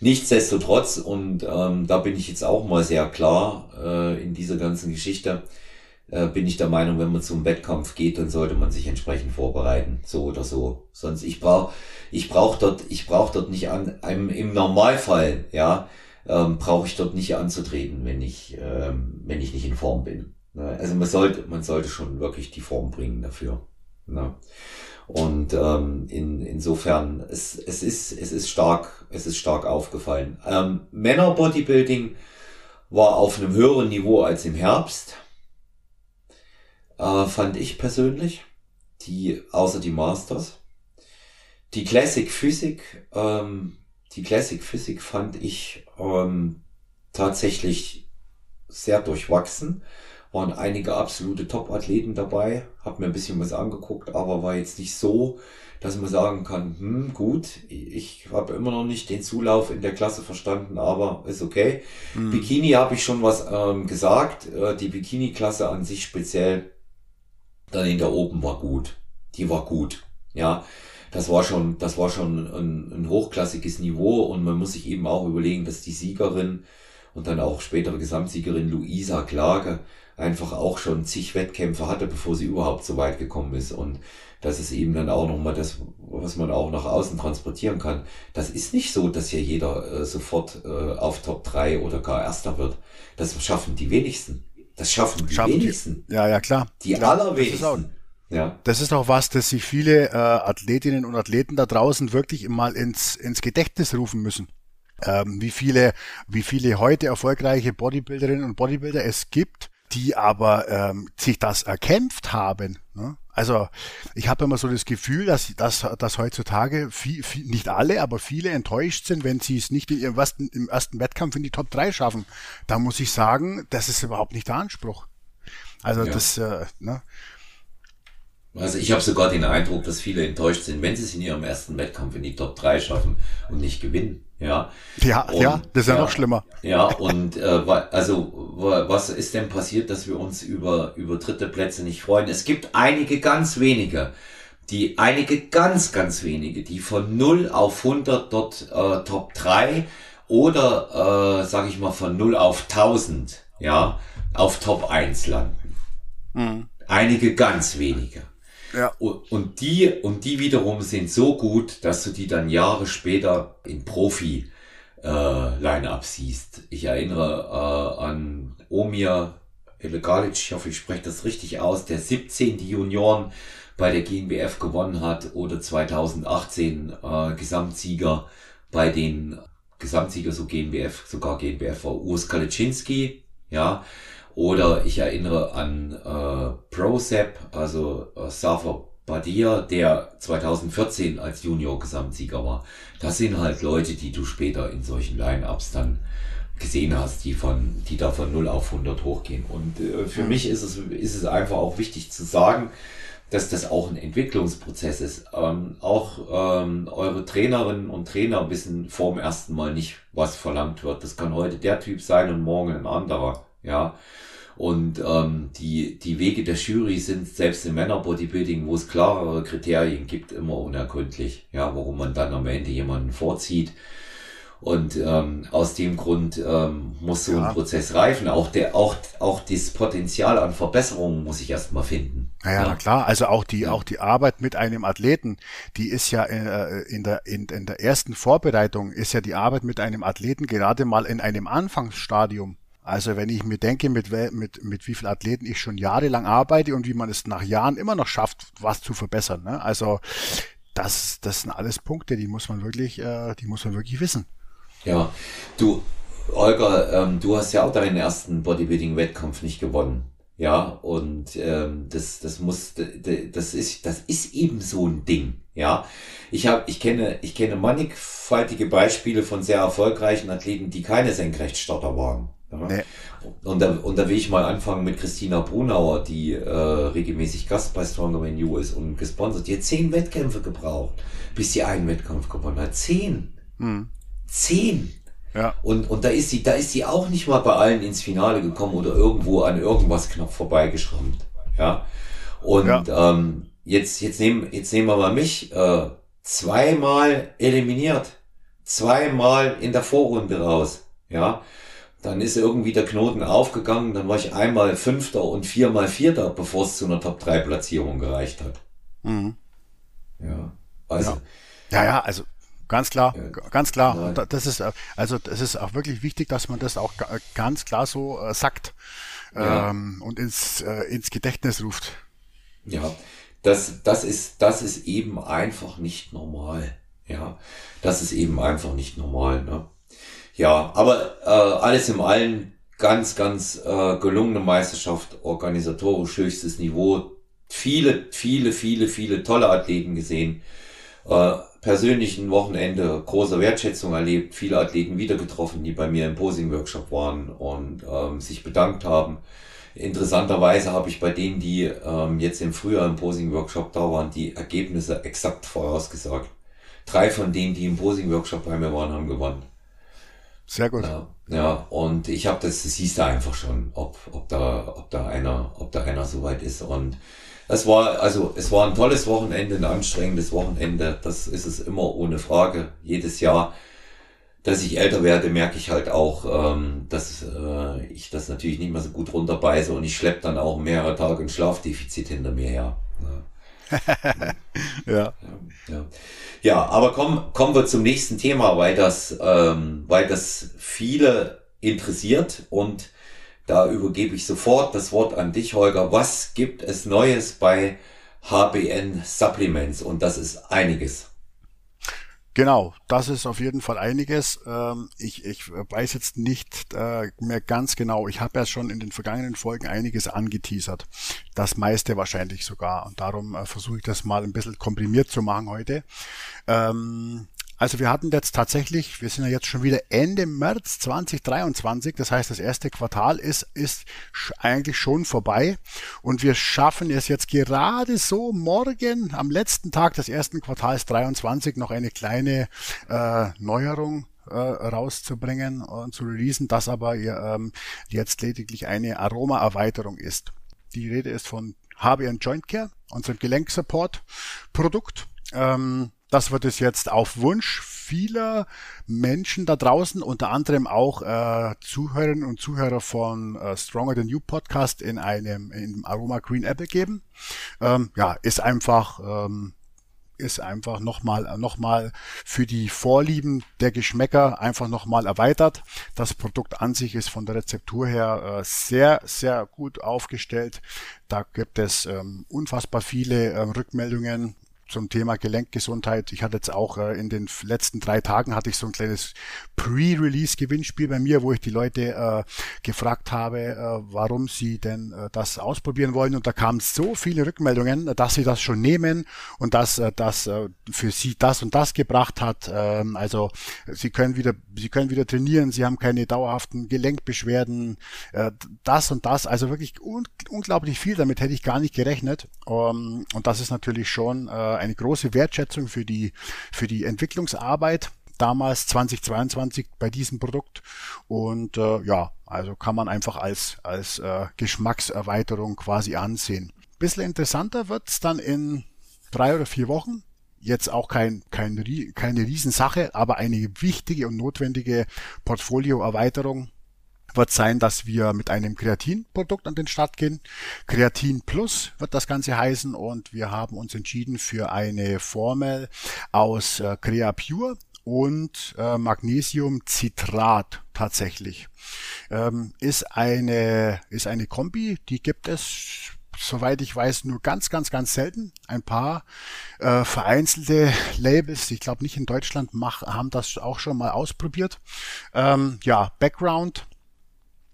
Nichtsdestotrotz, und ähm, da bin ich jetzt auch mal sehr klar äh, in dieser ganzen Geschichte, äh, bin ich der Meinung, wenn man zum Wettkampf geht, dann sollte man sich entsprechend vorbereiten, so oder so. Sonst ich brauche, ich brauche dort, ich brauche dort nicht an, einem, im Normalfall, ja, ähm, brauche ich dort nicht anzutreten, wenn ich, ähm, wenn ich nicht in Form bin. Ne? Also man sollte, man sollte schon wirklich die Form bringen dafür. Ne? Und ähm, in, insofern, es, es, ist, es ist stark, es ist stark aufgefallen. Ähm, Männer Bodybuilding war auf einem höheren Niveau als im Herbst, äh, fand ich persönlich. Die, außer die Masters. Die Classic Physik, ähm, die Classic Physik fand ich ähm, tatsächlich sehr durchwachsen waren einige absolute Top-Athleten dabei, hab mir ein bisschen was angeguckt, aber war jetzt nicht so, dass man sagen kann, hm, gut, ich habe immer noch nicht den Zulauf in der Klasse verstanden, aber ist okay. Mhm. Bikini habe ich schon was ähm, gesagt. Äh, die Bikini-Klasse an sich speziell dann in der oben war gut. Die war gut. Ja, das war schon, das war schon ein, ein hochklassiges Niveau und man muss sich eben auch überlegen, dass die Siegerin und dann auch spätere Gesamtsiegerin Luisa Klage einfach auch schon zig Wettkämpfe hatte, bevor sie überhaupt so weit gekommen ist. Und das ist eben dann auch nochmal das, was man auch nach außen transportieren kann. Das ist nicht so, dass hier jeder äh, sofort äh, auf Top 3 oder gar Erster wird. Das schaffen die wenigsten. Das schaffen die schaffen wenigsten. Die, ja, ja, klar. Die klar, allerwenigsten. Ja. Das ist auch was, dass sich viele äh, Athletinnen und Athleten da draußen wirklich mal ins, ins Gedächtnis rufen müssen. Ähm, wie viele, wie viele heute erfolgreiche Bodybuilderinnen und Bodybuilder es gibt, die aber ähm, sich das erkämpft haben. Ne? Also ich habe immer so das Gefühl, dass, dass, dass heutzutage viel, viel, nicht alle, aber viele enttäuscht sind, wenn sie es nicht in ihrem ersten, im ersten Wettkampf in die Top 3 schaffen. Da muss ich sagen, das ist überhaupt nicht der Anspruch. Also ja. das, äh, ne? Also ich habe sogar den Eindruck, dass viele enttäuscht sind, wenn sie es in ihrem ersten Wettkampf in die Top 3 schaffen und nicht gewinnen. Ja, ja, und, ja das ist ja, ja, noch schlimmer. Ja, und äh, also was ist denn passiert, dass wir uns über, über dritte Plätze nicht freuen? Es gibt einige ganz wenige, die einige ganz, ganz wenige, die von 0 auf 100 dort äh, Top 3 oder, äh, sage ich mal, von 0 auf 1000, ja, auf Top 1 landen. Mhm. Einige ganz wenige. Ja. Und die, und die wiederum sind so gut, dass du die dann Jahre später in Profi äh, Line-Up siehst. Ich erinnere äh, an Omir Elegalic, ich hoffe, ich spreche das richtig aus, der 17 die Junioren bei der GNBF gewonnen hat oder 2018 äh, Gesamtsieger bei den Gesamtsieger so GNBF, sogar GNBF war Urs Kaliczynski, ja, oder ich erinnere an äh, ProSep, also äh, Safa Badia, der 2014 als Junior-Gesamtsieger war. Das sind halt Leute, die du später in solchen Line-Ups dann gesehen hast, die von, die da von 0 auf 100 hochgehen. Und äh, für mich ist es, ist es einfach auch wichtig zu sagen, dass das auch ein Entwicklungsprozess ist. Ähm, auch ähm, eure Trainerinnen und Trainer wissen vorm ersten Mal nicht, was verlangt wird. Das kann heute der Typ sein und morgen ein anderer. Ja. Und ähm, die, die Wege der Jury sind selbst im Männerbodybuilding, wo es klarere Kriterien gibt, immer unergründlich. Ja, warum man dann am Ende jemanden vorzieht. Und ähm, aus dem Grund ähm, muss so ja. ein Prozess reifen. Auch der, auch, auch das Potenzial an Verbesserungen muss ich erstmal finden. Naja, ja. na klar. Also auch die, auch die Arbeit mit einem Athleten, die ist ja äh, in der, in, in der ersten Vorbereitung ist ja die Arbeit mit einem Athleten gerade mal in einem Anfangsstadium. Also wenn ich mir denke, mit, mit, mit wie vielen Athleten ich schon jahrelang arbeite und wie man es nach Jahren immer noch schafft, was zu verbessern. Ne? Also das, das sind alles Punkte, die muss man wirklich, äh, die muss man wirklich wissen. Ja, du, Olga, ähm, du hast ja auch deinen ersten Bodybuilding-Wettkampf nicht gewonnen. Ja, und ähm, das, das muss, das ist, das ist eben so ein Ding. Ja, ich habe, ich kenne, ich kenne mannigfaltige Beispiele von sehr erfolgreichen Athleten, die keine Senkrechtstarter waren. Nee. Und, da, und da will ich mal anfangen mit Christina Brunauer, die äh, regelmäßig Gast bei Stronger Than You ist und gesponsert. Die hat zehn Wettkämpfe gebraucht, bis sie einen Wettkampf gewonnen hat. Zehn. Hm. Zehn. Ja. Und, und da ist sie, da ist sie auch nicht mal bei allen ins Finale gekommen oder irgendwo an irgendwas knapp vorbeigeschrammt. Ja. Und ja. Ähm, jetzt, jetzt nehmen, jetzt nehmen wir mal mich, äh, zweimal eliminiert. Zweimal in der Vorrunde raus. Ja. Dann ist irgendwie der Knoten aufgegangen, dann war ich einmal Fünfter und viermal Vierter, bevor es zu einer Top-3-Platzierung gereicht hat. Mhm. Ja, also. Ja, ja, ja also ganz klar, ja, ganz klar. Ja. Das ist, also das ist auch wirklich wichtig, dass man das auch ganz klar so äh, sagt ja. ähm, und ins, äh, ins Gedächtnis ruft. Ja, das, das ist, das ist eben einfach nicht normal. Ja, das ist eben einfach nicht normal. Ne? Ja, aber äh, alles im Allen ganz, ganz äh, gelungene Meisterschaft, organisatorisch höchstes Niveau. Viele, viele, viele, viele tolle Athleten gesehen. Äh, persönlichen Wochenende große Wertschätzung erlebt, viele Athleten wieder getroffen, die bei mir im Posing-Workshop waren und ähm, sich bedankt haben. Interessanterweise habe ich bei denen, die ähm, jetzt im Frühjahr im Posing-Workshop da waren, die Ergebnisse exakt vorausgesagt. Drei von denen, die im Posing-Workshop bei mir waren, haben gewonnen. Sehr gut. Ja, ja und ich habe das, das siehst du einfach schon, ob, ob da, ob da einer, ob da einer soweit ist. Und es war, also es war ein tolles Wochenende, ein anstrengendes Wochenende. Das ist es immer ohne Frage. Jedes Jahr. dass ich älter werde, merke ich halt auch, ähm, dass äh, ich das natürlich nicht mehr so gut runterbeiße und ich schleppe dann auch mehrere Tage ein Schlafdefizit hinter mir her. Ja. ja. ja. Ja, aber komm, kommen wir zum nächsten Thema, weil das, ähm, weil das viele interessiert und da übergebe ich sofort das Wort an dich, Holger. Was gibt es Neues bei HBN Supplements? Und das ist einiges. Genau, das ist auf jeden Fall einiges. Ähm, ich, ich weiß jetzt nicht äh, mehr ganz genau. Ich habe ja schon in den vergangenen Folgen einiges angeteasert. Das meiste wahrscheinlich sogar. Und darum äh, versuche ich das mal ein bisschen komprimiert zu machen heute. Ähm, also wir hatten jetzt tatsächlich, wir sind ja jetzt schon wieder Ende März 2023, das heißt das erste Quartal ist, ist eigentlich schon vorbei und wir schaffen es jetzt gerade so morgen am letzten Tag des ersten Quartals 23 noch eine kleine äh, Neuerung äh, rauszubringen und zu releasen, das aber ähm, jetzt lediglich eine Aroma-Erweiterung ist. Die Rede ist von HBN Joint Care, unserem Gelenksupport-Produkt. Ähm, das wird es jetzt auf Wunsch vieler Menschen da draußen, unter anderem auch äh, Zuhörerinnen und Zuhörer von äh, Stronger Than You Podcast in einem in Aroma Green Apple geben. Ähm, ja, ist einfach ähm, ist einfach nochmal noch mal für die Vorlieben der Geschmäcker einfach nochmal erweitert. Das Produkt an sich ist von der Rezeptur her äh, sehr, sehr gut aufgestellt. Da gibt es ähm, unfassbar viele äh, Rückmeldungen zum Thema Gelenkgesundheit. Ich hatte jetzt auch äh, in den letzten drei Tagen hatte ich so ein kleines Pre-Release-Gewinnspiel bei mir, wo ich die Leute äh, gefragt habe, äh, warum sie denn äh, das ausprobieren wollen. Und da kamen so viele Rückmeldungen, dass sie das schon nehmen und dass äh, das äh, für sie das und das gebracht hat. Ähm, also sie können wieder, sie können wieder trainieren, sie haben keine dauerhaften Gelenkbeschwerden, äh, das und das. Also wirklich un unglaublich viel. Damit hätte ich gar nicht gerechnet. Um, ähm, und das ist natürlich schon äh, eine große Wertschätzung für die, für die Entwicklungsarbeit damals 2022 bei diesem Produkt und äh, ja, also kann man einfach als, als äh, Geschmackserweiterung quasi ansehen. Bisschen interessanter wird's dann in drei oder vier Wochen. Jetzt auch kein, kein, keine Riesensache, aber eine wichtige und notwendige Portfolioerweiterung wird sein, dass wir mit einem Kreatin-Produkt an den Start gehen. Kreatin Plus wird das Ganze heißen und wir haben uns entschieden für eine Formel aus äh, Creapure und äh, Magnesiumcitrat tatsächlich. Ähm, ist eine ist eine Kombi, die gibt es soweit ich weiß, nur ganz, ganz, ganz selten. Ein paar äh, vereinzelte Labels, ich glaube nicht in Deutschland, mach, haben das auch schon mal ausprobiert. Ähm, ja, Background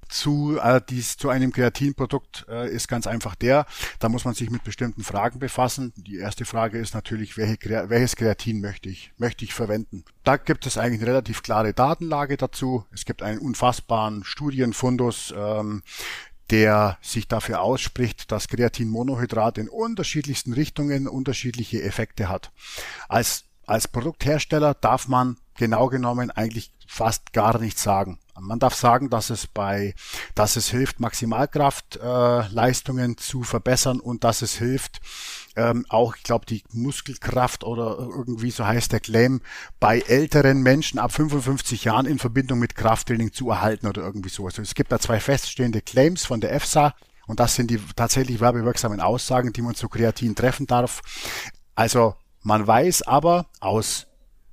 zu, äh, dies, zu einem Kreatinprodukt äh, ist ganz einfach der, da muss man sich mit bestimmten Fragen befassen. Die erste Frage ist natürlich, welche, welches Kreatin möchte ich, möchte ich verwenden? Da gibt es eigentlich eine relativ klare Datenlage dazu. Es gibt einen unfassbaren Studienfundus, ähm, der sich dafür ausspricht, dass Kreatinmonohydrat in unterschiedlichsten Richtungen unterschiedliche Effekte hat. Als, als Produkthersteller darf man genau genommen eigentlich fast gar nichts sagen. Man darf sagen, dass es bei, dass es hilft, Maximalkraftleistungen äh, zu verbessern und dass es hilft, ähm, auch, ich glaube, die Muskelkraft oder irgendwie so heißt der Claim, bei älteren Menschen ab 55 Jahren in Verbindung mit Krafttraining zu erhalten oder irgendwie so. Also es gibt da zwei feststehende Claims von der EFSA und das sind die tatsächlich werbewirksamen Aussagen, die man zu Kreatin treffen darf. Also man weiß aber aus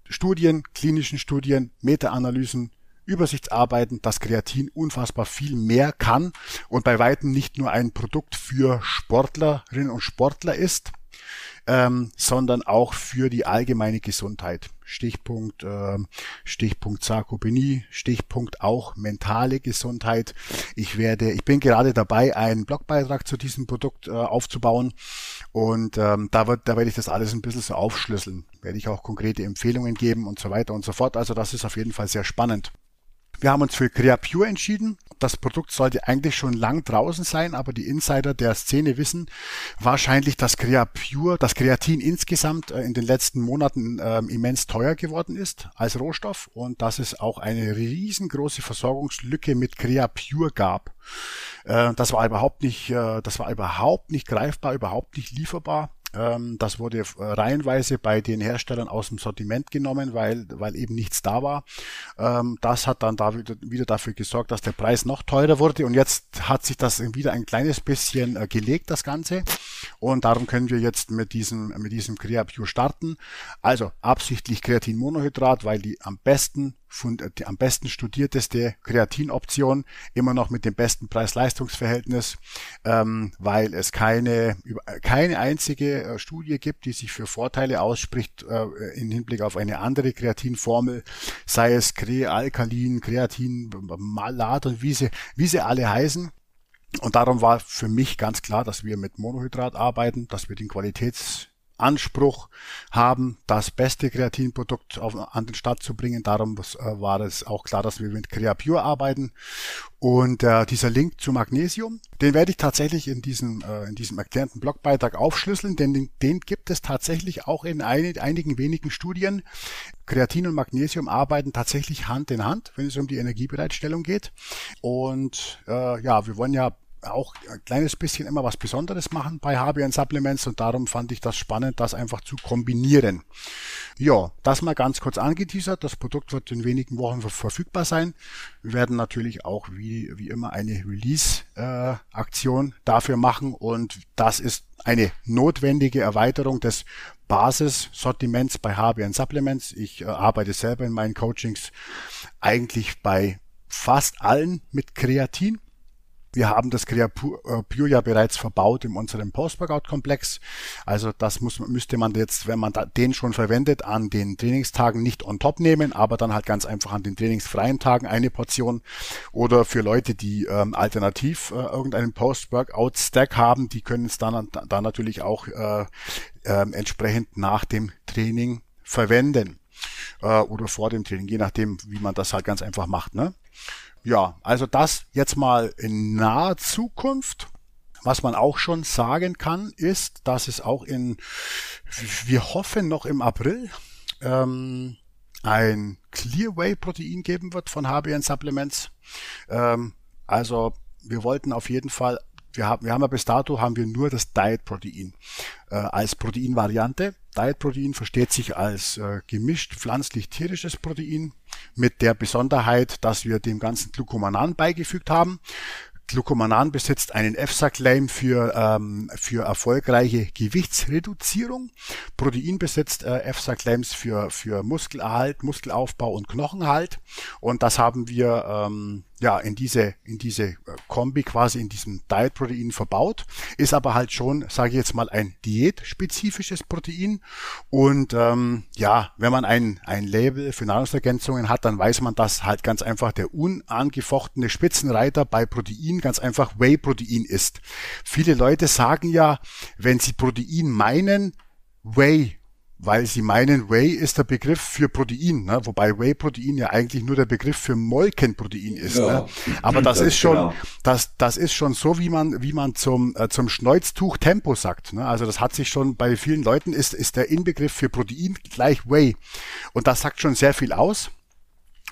Studien, klinischen Studien, Meta-Analysen, Übersichtsarbeiten, dass Kreatin unfassbar viel mehr kann und bei weitem nicht nur ein Produkt für Sportlerinnen und Sportler ist, ähm, sondern auch für die allgemeine Gesundheit. Stichpunkt, äh, Stichpunkt Sarkopenie, Stichpunkt auch mentale Gesundheit. Ich werde, ich bin gerade dabei, einen Blogbeitrag zu diesem Produkt äh, aufzubauen und ähm, da wird, da werde ich das alles ein bisschen so aufschlüsseln. Werde ich auch konkrete Empfehlungen geben und so weiter und so fort. Also das ist auf jeden Fall sehr spannend. Wir haben uns für Creapure entschieden. Das Produkt sollte eigentlich schon lang draußen sein, aber die Insider der Szene wissen wahrscheinlich, dass Creapure, das Kreatin insgesamt äh, in den letzten Monaten äh, immens teuer geworden ist als Rohstoff und dass es auch eine riesengroße Versorgungslücke mit Creapure gab. Äh, das war überhaupt nicht, äh, das war überhaupt nicht greifbar, überhaupt nicht lieferbar Ähm, das wurde reihenweise bei den Herstellern aus dem Sortiment genommen, weil, weil eben nichts da war. Ähm, das hat dann da wieder, wieder dafür gesorgt, dass der Preis noch teurer wurde und jetzt hat sich das wieder ein kleines bisschen äh, gelegt, das Ganze. Und darum können wir jetzt mit diesem, mit diesem CreaPure starten. Also absichtlich Kreatinmonohydrat, weil die am besten die am besten studierteste Kreatinoption, immer noch mit dem besten Preis-Leistungs-Verhältnis, ähm, weil es keine, keine einzige äh, Studie gibt, die sich für Vorteile ausspricht äh, im Hinblick auf eine andere Kreatinformel, sei es Krealkalin, Kreatin, Malat und wie sie, wie sie alle heißen. Und darum war für mich ganz klar, dass wir mit Monohydrat arbeiten, dass wir den Qualitäts Anspruch haben, das beste Kreatinprodukt auf, an den Start zu bringen. Darum äh, war es auch klar, dass wir mit CreaPure arbeiten. Und äh, dieser Link zu Magnesium, den werde ich tatsächlich in diesem, äh, in diesem erklärten Blogbeitrag aufschlüsseln, denn den, den gibt es tatsächlich auch in ein, einigen wenigen Studien. Kreatin und Magnesium arbeiten tatsächlich Hand in Hand, wenn es um die Energiebereitstellung geht. Und äh, ja, wir wollen ja auch ein kleines bisschen immer was Besonderes machen bei HBN Supplements und darum fand ich das spannend, das einfach zu kombinieren. Ja, das mal ganz kurz angeteasert. Das Produkt wird in wenigen Wochen verfügbar sein. Wir werden natürlich auch wie, wie immer eine Release-Aktion äh, dafür machen und das ist eine notwendige Erweiterung des Basissortiments bei HBN Supplements. Ich äh, arbeite selber in meinen Coachings eigentlich bei fast allen mit Kreatin wir haben das Creapure äh, ja bereits verbaut in unserem Post-Workout-Komplex. Also das muss, müsste man jetzt, wenn man den schon verwendet, an den Trainingstagen nicht on top nehmen, aber dann halt ganz einfach an den trainingsfreien Tagen eine Portion. Oder für Leute, die ähm, alternativ äh, irgendeinen Post-Workout-Stack haben, die können es dann, dann natürlich auch äh, äh, entsprechend nach dem Training verwenden. Äh, oder vor dem Training, je nachdem, wie man das halt ganz einfach macht. Ne? Ja, also das jetzt mal in naher Zukunft. Was man auch schon sagen kann, ist, dass es auch in, wir hoffen noch im April, ähm, ein Clearway-Protein geben wird von HBN Supplements. Ähm, also wir wollten auf jeden Fall wir haben, wir haben ja bis dato haben wir nur das Diet-Protein äh, als Proteinvariante. Diet-Protein versteht sich als äh, gemischt pflanzlich-tierisches Protein mit der Besonderheit, dass wir dem ganzen Glucomanan beigefügt haben. Glucomanan besitzt einen EFSA-Claim für, ähm, für erfolgreiche Gewichtsreduzierung. Protein besitzt äh, EFSA-Claims für, für Muskelerhalt, Muskelaufbau und Knochenhalt. Und das haben wir ähm, ja, in diese, in diese äh, Kombi quasi in diesem Diet-Protein verbaut, ist aber halt schon, sage ich jetzt mal, ein diätspezifisches Protein. Und ähm, ja, wenn man ein, ein Label für Nahrungsergänzungen hat, dann weiß man, dass halt ganz einfach der unangefochtene Spitzenreiter bei Protein ganz einfach Whey-Protein ist. Viele Leute sagen ja, wenn sie Protein meinen, Whey weil sie meinen, Whey ist der Begriff für Protein, ne? wobei Whey-Protein ja eigentlich nur der Begriff für Molkenprotein ist. Ja, ne? Aber das, das ist schon, genau. das, das ist schon so, wie man, wie man zum, äh, zum Schneuztuch Tempo sagt. Ne? Also das hat sich schon bei vielen Leuten ist, ist der Inbegriff für Protein gleich Whey. Und das sagt schon sehr viel aus.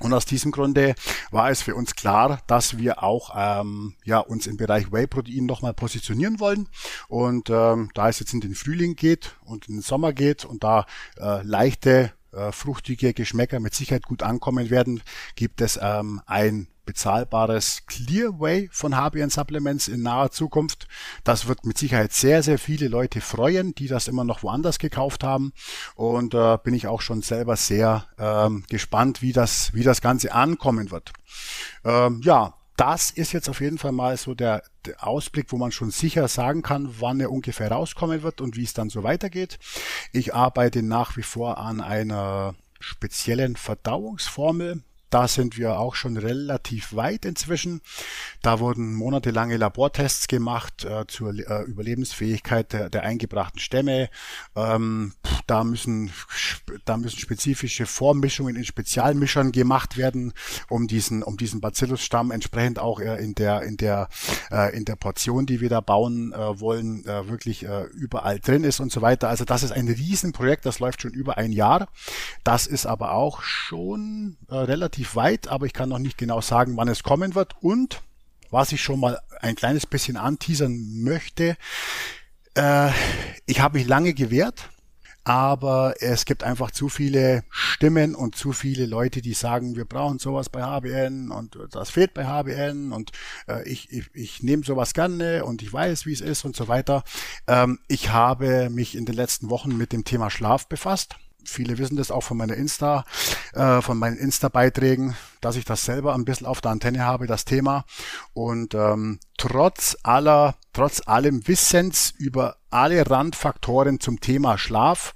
Und aus diesem Grunde war es für uns klar, dass wir auch ähm, ja, uns im Bereich Whey-Protein nochmal positionieren wollen. Und ähm, da es jetzt in den Frühling geht und in den Sommer geht und da äh, leichte äh, fruchtige Geschmäcker mit Sicherheit gut ankommen werden, gibt es ähm, ein bezahlbares Clearway von HBN Supplements in naher Zukunft. Das wird mit Sicherheit sehr, sehr viele Leute freuen, die das immer noch woanders gekauft haben. Und äh, bin ich auch schon selber sehr ähm, gespannt, wie das, wie das Ganze ankommen wird. Ähm, ja, das ist jetzt auf jeden Fall mal so der, der, Ausblick, wo man schon sicher sagen kann, wann er ungefähr rauskommen wird und wie es dann so weitergeht. Ich arbeite nach wie vor an einer speziellen Verdauungsformel, da sind wir auch schon relativ weit inzwischen. Da wurden monatelange Labortests gemacht äh, zur äh, Überlebensfähigkeit der, der, eingebrachten Stämme. Ähm, da müssen da müssen spezifische Vormischungen in Spezialmischern gemacht werden, um diesen um diesen Bacillus-Stamm entsprechend auch äh, in der in der äh, in der Portion, die wir da bauen äh, wollen, äh, wirklich überall drin ist und so weiter. Also das ist ein Riesenprojekt, das läuft schon über ein Jahr. Das ist aber auch schon relativ relativ weit, aber ich kann noch nicht genau sagen, wann es kommen wird. Und was ich schon mal ein kleines bisschen anteasern möchte, Äh, ich habe mich lange gewehrt aber es gibt einfach zu viele Stimmen und zu viele Leute, die sagen, wir brauchen sowas bei HBN und das fehlt bei HBN und äh, ich, ich, ich nehme sowas gerne und ich weiß, wie es ist und so weiter. Ähm, ich habe mich in den letzten Wochen mit dem Thema Schlaf befasst viele wissen das auch von meiner Insta, äh, von meinen Insta-Beiträgen, dass ich das selber ein bisschen auf der Antenne habe, das Thema. Und ähm, trotz aller, trotz allem Wissens über alle Randfaktoren zum Thema Schlaf,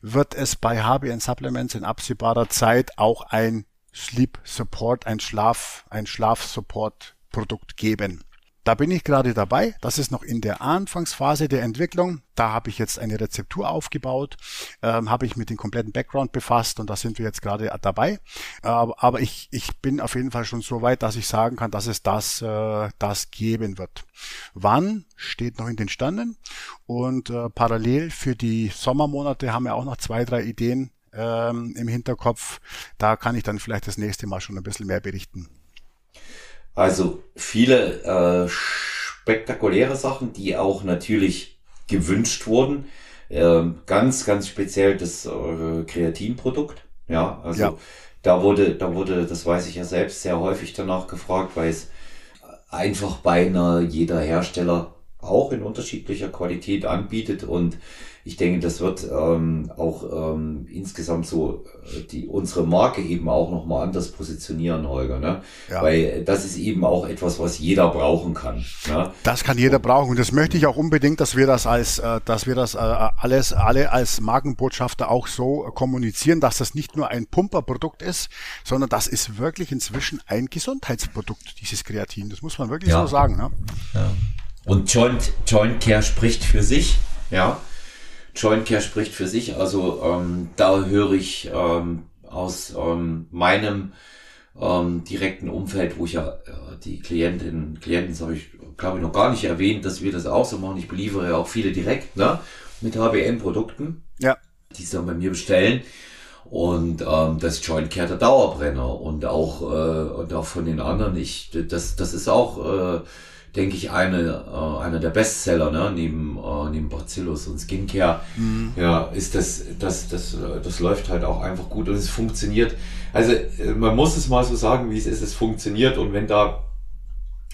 wird es bei HBN Supplements in absehbarer Zeit auch ein Sleep Support, ein Schlaf, ein Schlafsupport Produkt geben. Da bin ich gerade dabei. Das ist noch in der Anfangsphase der Entwicklung. Da habe ich jetzt eine Rezeptur aufgebaut, ähm, habe ich mit dem kompletten Background befasst und da sind wir jetzt gerade dabei. Äh, aber ich, ich bin auf jeden Fall schon so weit, dass ich sagen kann, dass es das, äh, das geben wird. Wann steht noch in den Sternen und äh, parallel für die Sommermonate haben wir auch noch zwei, drei Ideen ähm, im Hinterkopf. Da kann ich dann vielleicht das nächste Mal schon ein bisschen mehr berichten. Also viele äh, spektakuläre Sachen, die auch natürlich gewünscht wurden. Ähm, ganz, ganz speziell das äh, Kreatinprodukt. Ja, also ja. da wurde, da wurde, das weiß ich ja selbst, sehr häufig danach gefragt, weil es einfach beinahe jeder Hersteller auch in unterschiedlicher Qualität anbietet und ich denke, das wird ähm, auch ähm, insgesamt so äh, die unsere Marke eben auch nochmal anders positionieren, Holger. Ne? Ja. Weil das ist eben auch etwas, was jeder brauchen kann. Ne? Das kann jeder brauchen und das möchte ich auch unbedingt, dass wir das als, äh, dass wir das äh, alles alle als Markenbotschafter auch so kommunizieren, dass das nicht nur ein Pumperprodukt ist, sondern das ist wirklich inzwischen ein Gesundheitsprodukt, dieses Kreatin. Das muss man wirklich ja. so sagen. Ne? Ja. Und Joint, Joint Care spricht für sich. Ja. Joint Care spricht für sich. Also ähm, da höre ich ähm, aus ähm, meinem ähm, direkten Umfeld, wo ich ja äh, die Klientinnen, Klienten, habe ich glaube ich noch gar nicht erwähnt, dass wir das auch so machen. Ich beliefere ja auch viele direkt ne, mit HBN-Produkten, ja. die sie dann bei mir bestellen. Und ähm, das Joint Care der Dauerbrenner und auch äh, und auch von den anderen. Ich das das ist auch äh, denke ich, eine, äh, einer der Bestseller, ne? neben, äh, neben Bacillus und Skincare. Mhm. Ja, ist das, das, das, das läuft halt auch einfach gut und es funktioniert. Also äh, man muss es mal so sagen, wie es ist, es funktioniert und wenn da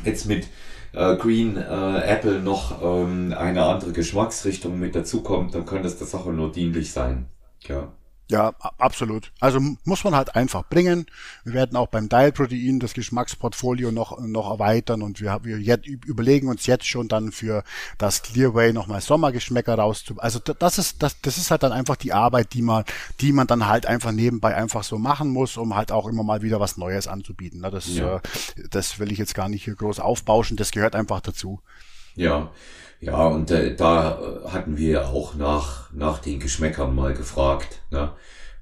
jetzt mit äh, Green äh, Apple noch ähm, eine andere Geschmacksrichtung mit dazukommt, dann kann das der Sache nur dienlich sein. Ja. Ja, absolut. Also muss man halt einfach bringen. Wir werden auch beim Dial-Protein das Geschmacksportfolio noch, noch erweitern und wir, wir jetzt, überlegen uns jetzt schon dann für das Clearway nochmal Sommergeschmäcker rauszu. Also das ist, das, das ist halt dann einfach die Arbeit, die man, die man dann halt einfach nebenbei einfach so machen muss, um halt auch immer mal wieder was Neues anzubieten. Das, ja. äh, das will ich jetzt gar nicht hier groß aufbauschen. Das gehört einfach dazu. Ja. Ja, und äh, da hatten wir auch nach, nach den Geschmäckern mal gefragt, ne,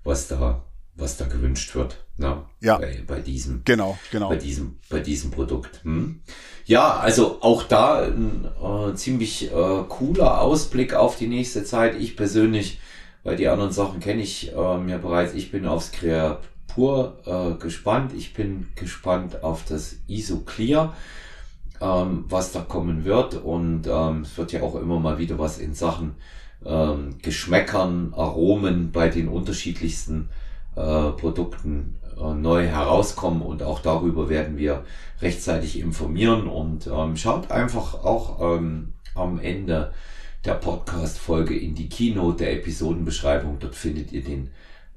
was da, was da gewünscht wird, ne, ja. bei, bei diesem, genau, genau. bei diesem, bei diesem Produkt. Hm? Ja, also auch da ein äh, ziemlich äh, cooler Ausblick auf die nächste Zeit. Ich persönlich, weil die anderen Sachen kenne ich äh, ja bereits, ich bin aufs Creapur äh, gespannt. Ich bin gespannt auf das ISO Clear ähm, was da kommen wird. Und ähm, es wird ja auch immer mal wieder was in Sachen ähm, Geschmäckern, Aromen bei den unterschiedlichsten äh, Produkten äh, neu herauskommen. Und auch darüber werden wir rechtzeitig informieren. Und ähm, schaut einfach auch ähm, am Ende der Podcast-Folge in die Keynote der Episodenbeschreibung. Dort findet ihr den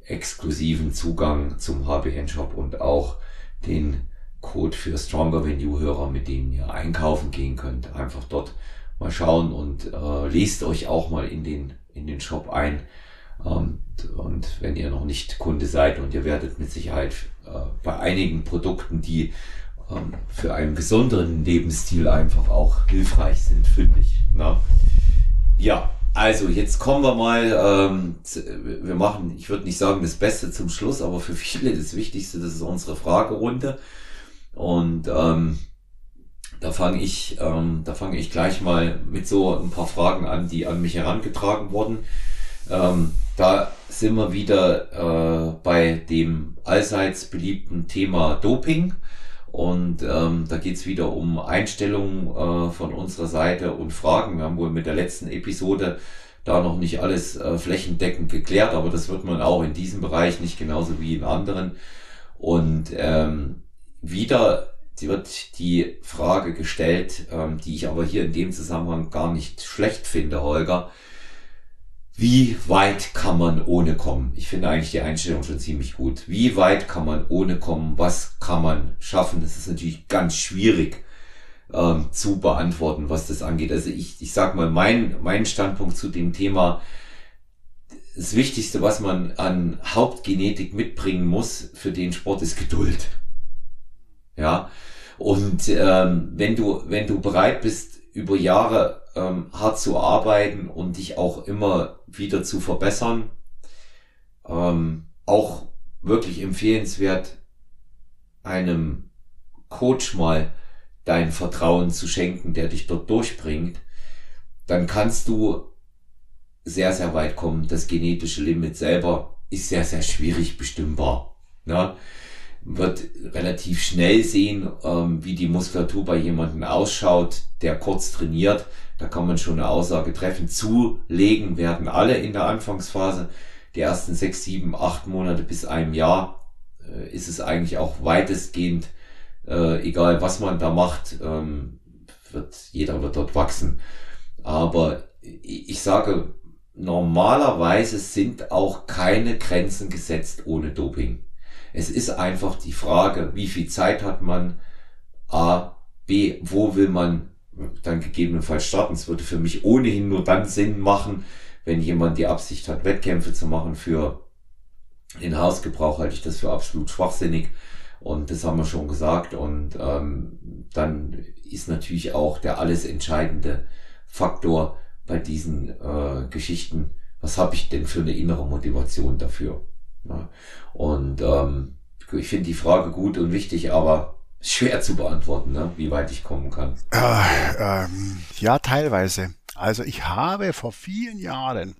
exklusiven Zugang zum HBN-Shop und auch den Code für Stronger Venue Hörer, mit denen ihr einkaufen gehen könnt. Einfach dort mal schauen und äh, lest euch auch mal in den, in den Shop ein. Und, ähm, und wenn ihr noch nicht Kunde seid und ihr werdet mit Sicherheit äh, bei einigen Produkten, die ähm, für einen besonderen Lebensstil einfach auch hilfreich sind, fündig. Ne? Ja, also jetzt kommen wir mal, ähm, wir machen, ich würde nicht sagen das Beste zum Schluss, aber für viele das Wichtigste, das ist unsere Fragerunde. Und ähm, da fange ich, ähm, da fange ich gleich mal mit so ein paar Fragen an, die an mich herangetragen wurden. Ähm, da sind wir wieder äh, bei dem allseits beliebten Thema Doping. Und ähm, da geht's wieder um Einstellungen äh, von unserer Seite und Fragen. Wir haben wohl mit der letzten Episode da noch nicht alles äh, flächendeckend geklärt, aber das wird man auch in diesem Bereich nicht genauso wie in anderen. Und ähm, wieder wird die Frage gestellt, ähm, die ich aber hier in dem Zusammenhang gar nicht schlecht finde, Holger. Wie weit kann man ohne kommen? Ich finde eigentlich die Einstellung schon ziemlich gut. Wie weit kann man ohne kommen? Was kann man schaffen? Das ist natürlich ganz schwierig ähm, zu beantworten, was das angeht. Also ich, ich sag mal, mein, mein Standpunkt zu dem Thema, das Wichtigste, was man an Hauptgenetik mitbringen muss für den Sport, ist Geduld. Ja. Und ähm, wenn du, wenn du bereit bist, über Jahre ähm, hart zu arbeiten und dich auch immer wieder zu verbessern, ähm, auch wirklich empfehlenswert, einem Coach mal dein Vertrauen zu schenken, der dich dort durchbringt, dann kannst du sehr, sehr weit kommen. Das genetische Limit selber ist sehr, sehr schwierig bestimmbar. Ne? Wird relativ schnell sehen, ähm, wie die Muskulatur bei jemandem ausschaut, der kurz trainiert. Da kann man schon eine Aussage treffen. Zulegen werden alle in der Anfangsphase. Die ersten sechs, sieben, acht Monate bis einem Jahr äh, ist es eigentlich auch weitestgehend, äh, egal was man da macht, ähm, wird, jeder wird dort wachsen. Aber ich sage, normalerweise sind auch keine Grenzen gesetzt ohne Doping. Es ist einfach die Frage, wie viel Zeit hat man? A, B, wo will man dann gegebenenfalls starten? Es würde für mich ohnehin nur dann Sinn machen, wenn jemand die Absicht hat, Wettkämpfe zu machen für den Hausgebrauch, halte ich das für absolut schwachsinnig. Und das haben wir schon gesagt. Und ähm, dann ist natürlich auch der alles entscheidende Faktor bei diesen äh, Geschichten, was habe ich denn für eine innere Motivation dafür? Ja. Und ähm, ich finde die Frage gut und wichtig, aber schwer zu beantworten, ne? wie weit ich kommen kann. Äh, ähm, ja, teilweise. Also ich habe vor vielen Jahren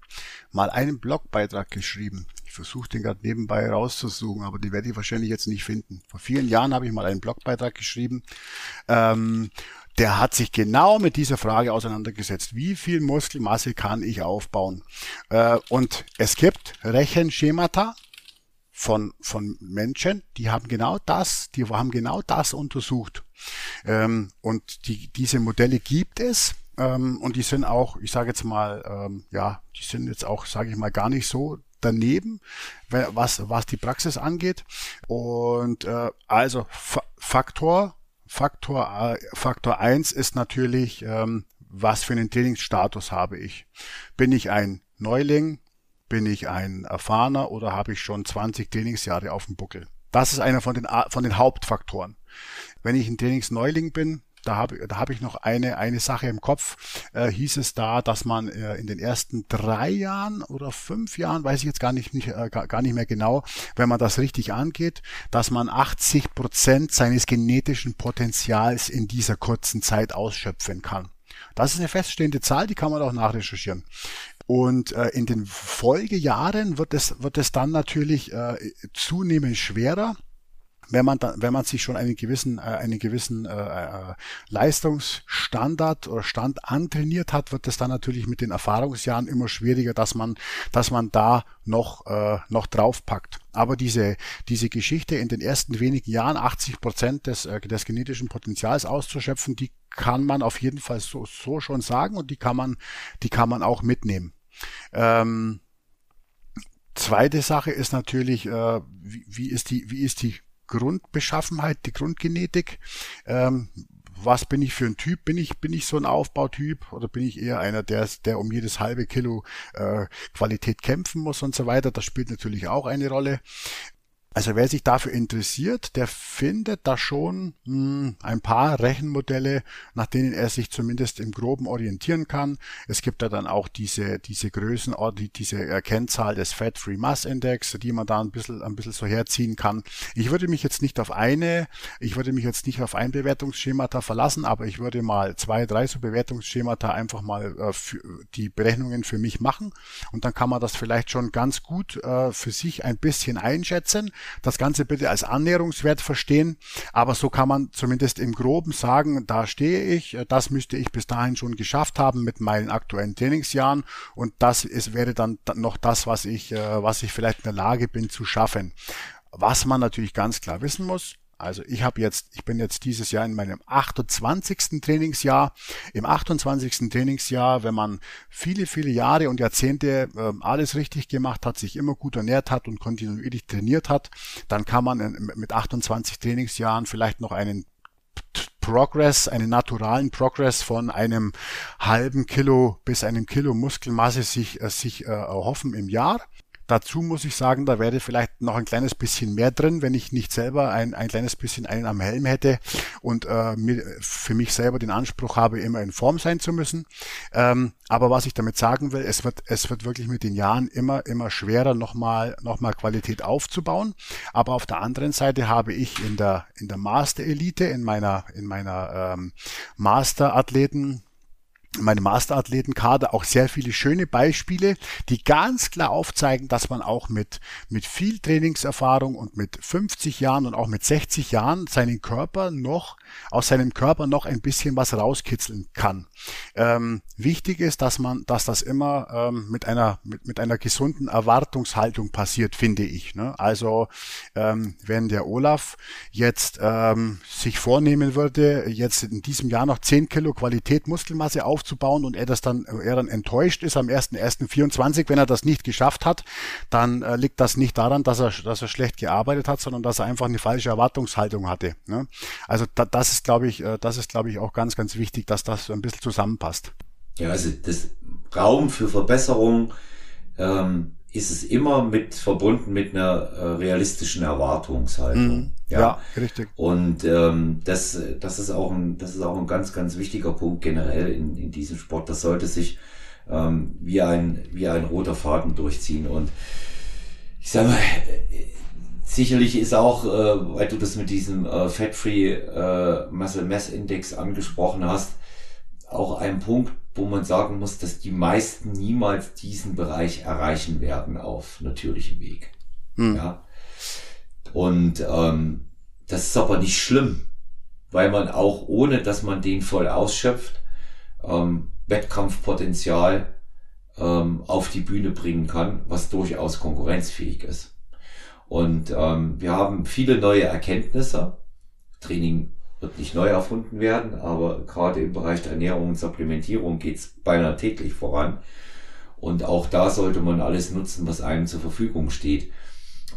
mal einen Blogbeitrag geschrieben. Ich versuche den gerade nebenbei rauszusuchen, aber die werde ich wahrscheinlich jetzt nicht finden. Vor vielen Jahren habe ich mal einen Blogbeitrag geschrieben. Ähm, der hat sich genau mit dieser Frage auseinandergesetzt. Wie viel Muskelmasse kann ich aufbauen? Äh, und es gibt Rechenschemata, von, von Menschen, die haben genau das, die haben genau das untersucht. Ähm, und die, diese Modelle gibt es. Ähm, und die sind auch, ich sage jetzt mal, ähm, ja, die sind jetzt auch, sage ich mal, gar nicht so daneben, was, was die Praxis angeht. Und äh, also Faktor, Faktor, äh, Faktor eins ist natürlich, ähm, was für einen Trainingsstatus habe ich. Bin ich ein Neuling? Bin ich ein erfahrener oder habe ich schon 20 Trainingsjahre auf dem Buckel? Das ist einer von den, von den Hauptfaktoren. Wenn ich ein Trainingsneuling bin, da habe da hab ich noch eine, eine Sache im Kopf. Äh, hieß es da, dass man äh, in den ersten drei Jahren oder fünf Jahren, weiß ich jetzt gar nicht, nicht äh, gar nicht mehr genau, wenn man das richtig angeht, dass man 80 Prozent seines genetischen Potenzials in dieser kurzen Zeit ausschöpfen kann. Das ist eine feststehende Zahl, die kann man auch nachrecherchieren. Und äh, in den Folgejahren wird es, wird es dann natürlich äh, zunehmend schwerer wenn man dann, wenn man sich schon einen gewissen, äh, einen gewissen äh, äh, Leistungsstandard oder Stand antrainiert hat, wird es dann natürlich mit den Erfahrungsjahren immer schwieriger, dass man, dass man da noch, äh, noch draufpackt. Aber diese, diese Geschichte in den ersten wenigen Jahren 80 Prozent des, äh, des genetischen Potenzials auszuschöpfen, die kann man auf jeden Fall so, so schon sagen und die kann man, die kann man auch mitnehmen. Ähm, zweite Sache ist natürlich, äh, wie, wie, ist die, wie ist die Grundbeschaffenheit, die Grundgenetik? Ähm, was bin ich für ein Typ? Bin ich, bin ich so ein Aufbautyp oder bin ich eher einer, der, der um jedes halbe Kilo äh, Qualität kämpfen muss und so weiter? Das spielt natürlich auch eine Rolle. Also wer sich dafür interessiert, der findet da schon mh, hm, ein paar Rechenmodelle, nach denen er sich zumindest im Groben orientieren kann. Es gibt da dann auch diese, diese Größen, diese Kennzahl des Fat Free Mass Index, die man da ein bisschen, ein bisschen so herziehen kann. Ich würde mich jetzt nicht auf eine, ich würde mich jetzt nicht auf ein Bewertungsschemata verlassen, aber ich würde mal zwei, drei so Bewertungsschemata einfach mal äh, für die Berechnungen für mich machen und dann kann man das vielleicht schon ganz gut äh, für sich ein bisschen einschätzen das Ganze bitte als Annäherungswert verstehen, aber so kann man zumindest im Groben sagen, da stehe ich, das müsste ich bis dahin schon geschafft haben mit meinen aktuellen Trainingsjahren. Und das ist, wäre dann noch das, was ich, äh, was ich vielleicht in der Lage bin zu schaffen. Was man natürlich ganz klar wissen muss, also ich habe jetzt, ich bin jetzt dieses Jahr in meinem 28. Trainingsjahr. Im 28. Trainingsjahr, wenn man viele, viele Jahre und Jahrzehnte äh, alles richtig gemacht hat, sich immer gut ernährt hat und kontinuierlich trainiert hat, dann kann man mit 28 Trainingsjahren vielleicht noch einen Progress, einen naturalen Progress von einem halben Kilo bis einem Kilo Muskelmasse sich, äh, sich äh, erhoffen im Jahr. Dazu muss ich sagen, da wäre vielleicht noch ein kleines bisschen mehr drin, wenn ich nicht selber ein, ein kleines bisschen einen am Helm hätte und äh, für mich selber den Anspruch habe, immer in Form sein zu müssen. Ähm, aber was ich damit sagen will, es wird, es wird wirklich mit den Jahren immer, immer schwerer, nochmal, nochmal Qualität aufzubauen. Aber auf der anderen Seite habe ich in der, in der Master Elite, in meiner, in meiner ähm, Master Athleten meine Masterathletenkader auch sehr viele schöne Beispiele, die ganz klar aufzeigen, dass man auch mit, mit viel Trainingserfahrung und mit 50 Jahren und auch mit 60 Jahren seinen Körper noch, aus seinem Körper noch ein bisschen was rauskitzeln kann. Ähm, wichtig ist, dass man, dass das immer ähm, mit einer, mit, mit einer gesunden Erwartungshaltung passiert, finde ich. Ne? Also, ähm, wenn der Olaf jetzt ähm, sich vornehmen würde, jetzt in diesem Jahr noch 10 Kilo Qualität Muskelmasse auf aufzubauen und er das dann, er dann enttäuscht ist am 1.1.24, wenn er das nicht geschafft hat, dann äh, liegt das nicht daran, dass er, dass er schlecht gearbeitet hat, sondern dass er einfach eine falsche Erwartungshaltung hatte. Ne? Also da, das ist, glaube ich, äh, das ist, glaube ich, auch ganz, ganz wichtig, dass das so ein bisschen zusammenpasst. Ja, also das Raum für Verbesserung ähm, ist es immer mit verbunden mit einer äh, realistischen Erwartungshaltung. Mm, ja. ja. richtig. Und ähm, das, das ist auch ein, das ist auch ein ganz, ganz wichtiger Punkt generell in, in diesem Sport. Das sollte sich ähm, wie ein wie ein roter Faden durchziehen. Und ich sag mal, sicherlich ist auch, äh, weil du das mit diesem äh, Fat-Free äh, Muscle Mass Index angesprochen hast, auch ein Punkt, wo man sagen muss, dass die meisten niemals diesen Bereich erreichen werden auf natürlichem Weg. Hm. Ja. Und ähm, das ist aber nicht schlimm, weil man auch ohne, dass man den voll ausschöpft, ähm, Wettkampfpotenzial ähm, auf die Bühne bringen kann, was durchaus konkurrenzfähig ist. Und ähm, wir haben viele neue Erkenntnisse. Training wird nicht neu erfunden werden, aber gerade im Bereich der Ernährung und Supplementierung geht's beinahe täglich voran. Und auch da sollte man alles nutzen, was einem zur Verfügung steht.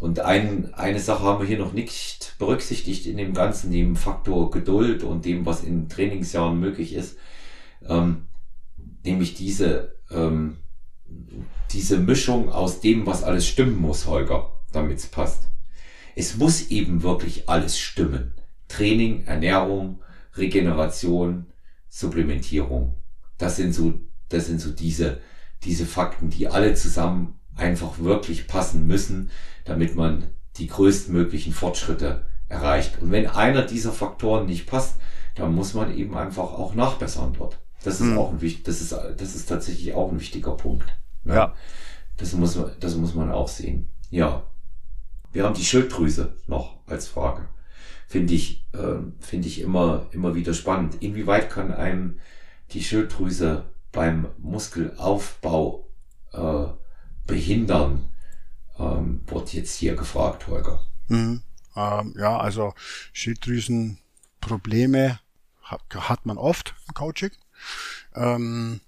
Und ein, eine Sache haben wir hier noch nicht berücksichtigt in dem Ganzen, dem Faktor Geduld und dem, was in Trainingsjahren möglich ist, ähm, nämlich diese, ähm, diese Mischung aus dem, was alles stimmen muss, Holger, damit es passt. Es muss eben wirklich alles stimmen. Training, Ernährung, Regeneration, Supplementierung. Das sind so, das sind so diese, diese Fakten, die alle zusammen einfach wirklich passen müssen, damit man die größtmöglichen Fortschritte erreicht. Und wenn einer dieser Faktoren nicht passt, dann muss man eben einfach auch nachbessern dort. Das ist hm. auch ein wichtig, das ist, das ist tatsächlich auch ein wichtiger Punkt. Ne? Ja. Das muss man, das muss man auch sehen. Ja. Wir haben die Schilddrüse noch als Frage finde ich, äh, finde ich immer, immer wieder spannend. Inwieweit kann einem die Schilddrüse beim Muskelaufbau äh, behindern, ähm, wird jetzt hier gefragt, Holger. Mhm. Ähm, ja, also Schilddrüsenprobleme hat, hat man oft im Coaching, ähm,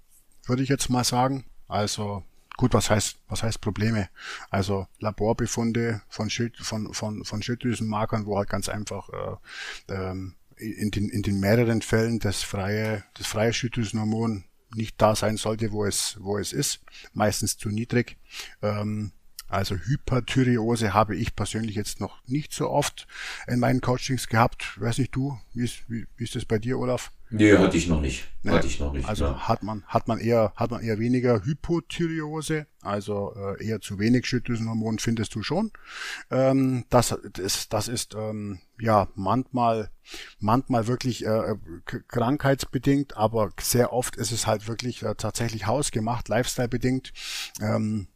würde ich jetzt mal sagen. Also Gut, was heißt, was heißt Probleme? Also Laborbefunde von, Schild, von, von, von Schilddrüsenmarkern, wo halt ganz einfach äh, ähm, in, den, in den mehreren Fällen das freie, das freie Schilddrüsenhormon nicht da sein sollte, wo es, wo es ist, meistens zu niedrig. Ähm, also Hyperthyreose habe ich persönlich jetzt noch nicht so oft in meinen Coachings gehabt. Weiß nicht du, wie ist, wie, wie ist das bei dir, Olaf? Nee, hatte ich noch nicht. Nee. Hatte ich noch nicht. Also ja. hat man, hat man eher, hat man eher weniger Hypothyreose, also äh, eher zu wenig Schilddrüsenhormon findest du schon. Ähm, das, das, das ist ähm, ja manchmal, manchmal wirklich äh, krankheitsbedingt, aber sehr oft ist es halt wirklich äh, tatsächlich hausgemacht, lifestyle bedingt. Ähm,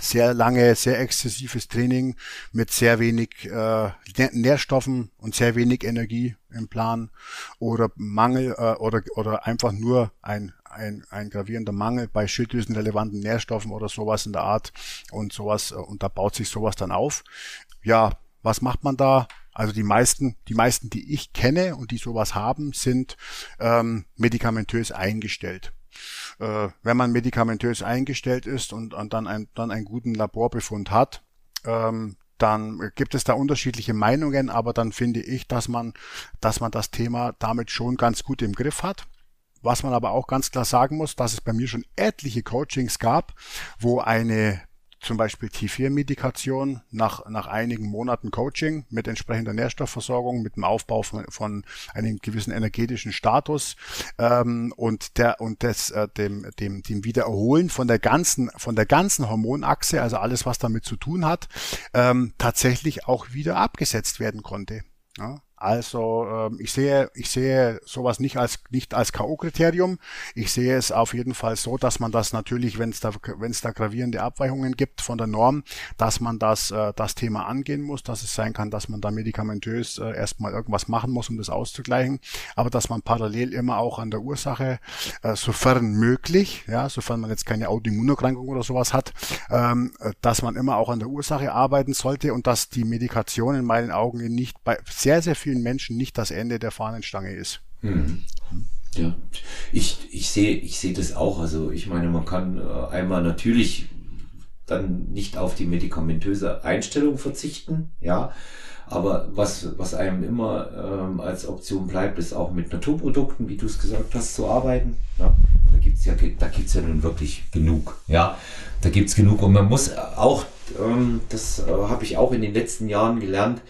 sehr lange, sehr exzessives Training mit sehr wenig äh, Nährstoffen und sehr wenig Energie im Plan oder Mangel äh, oder, oder einfach nur ein, ein, ein gravierender Mangel bei schilddrüsenrelevanten Nährstoffen oder sowas in der Art und sowas äh, und da baut sich sowas dann auf. Ja, was macht man da? Also die meisten, die meisten, die ich kenne und die sowas haben, sind ähm, medikamentös eingestellt äh, wenn man medikamentös eingestellt ist und, und dann, ein, dann einen guten Laborbefund hat, ähm, dann gibt es da unterschiedliche Meinungen, aber dann finde ich, dass man, dass man das Thema damit schon ganz gut im Griff hat. Was man aber auch ganz klar sagen muss, dass es bei mir schon etliche Coachings gab, wo eine zum Beispiel T4-Medikation nach, nach einigen Monaten Coaching mit entsprechender Nährstoffversorgung, mit dem Aufbau von, von einem gewissen energetischen Status ähm, und der und des, äh, dem, dem, dem Wiedererholen von der ganzen, von der ganzen Hormonachse, also alles, was damit zu tun hat, ähm, tatsächlich auch wieder abgesetzt werden konnte. Ja? Also ähm, ich sehe, ich sehe sowas nicht als nicht als KO-Kriterium. Ich sehe es auf jeden Fall so, dass man das natürlich, wenn es da wenn es da gravierende Abweichungen gibt von der Norm, dass man das äh, das Thema angehen muss, dass es sein kann, dass man da medikamentös äh, erstmal irgendwas machen muss, um das auszugleichen, aber dass man parallel immer auch an der Ursache, äh, sofern möglich, ja, sofern man jetzt keine Autoimmunerkrankung oder sowas hat, ähm, äh, dass man immer auch an der Ursache arbeiten sollte und dass die Medikation in meinen Augen nicht bei sehr sehr vielen Menschen nicht das Ende der Fahnenstange ist. Mhm. Ja, ich, ich sehe ich sehe das auch. Also ich meine, man kann äh, einmal natürlich dann nicht auf die medikamentöse Einstellung verzichten, ja. Aber was, was einem immer ähm, als Option bleibt, ist auch mit Naturprodukten, wie du es gesagt hast, zu arbeiten. Ja. Da gibt's ja, da gibt's ja nun wirklich genug. Ja, da gibt's genug. Und man muss auch, ähm, das äh, habe ich auch in den letzten Jahren gelernt,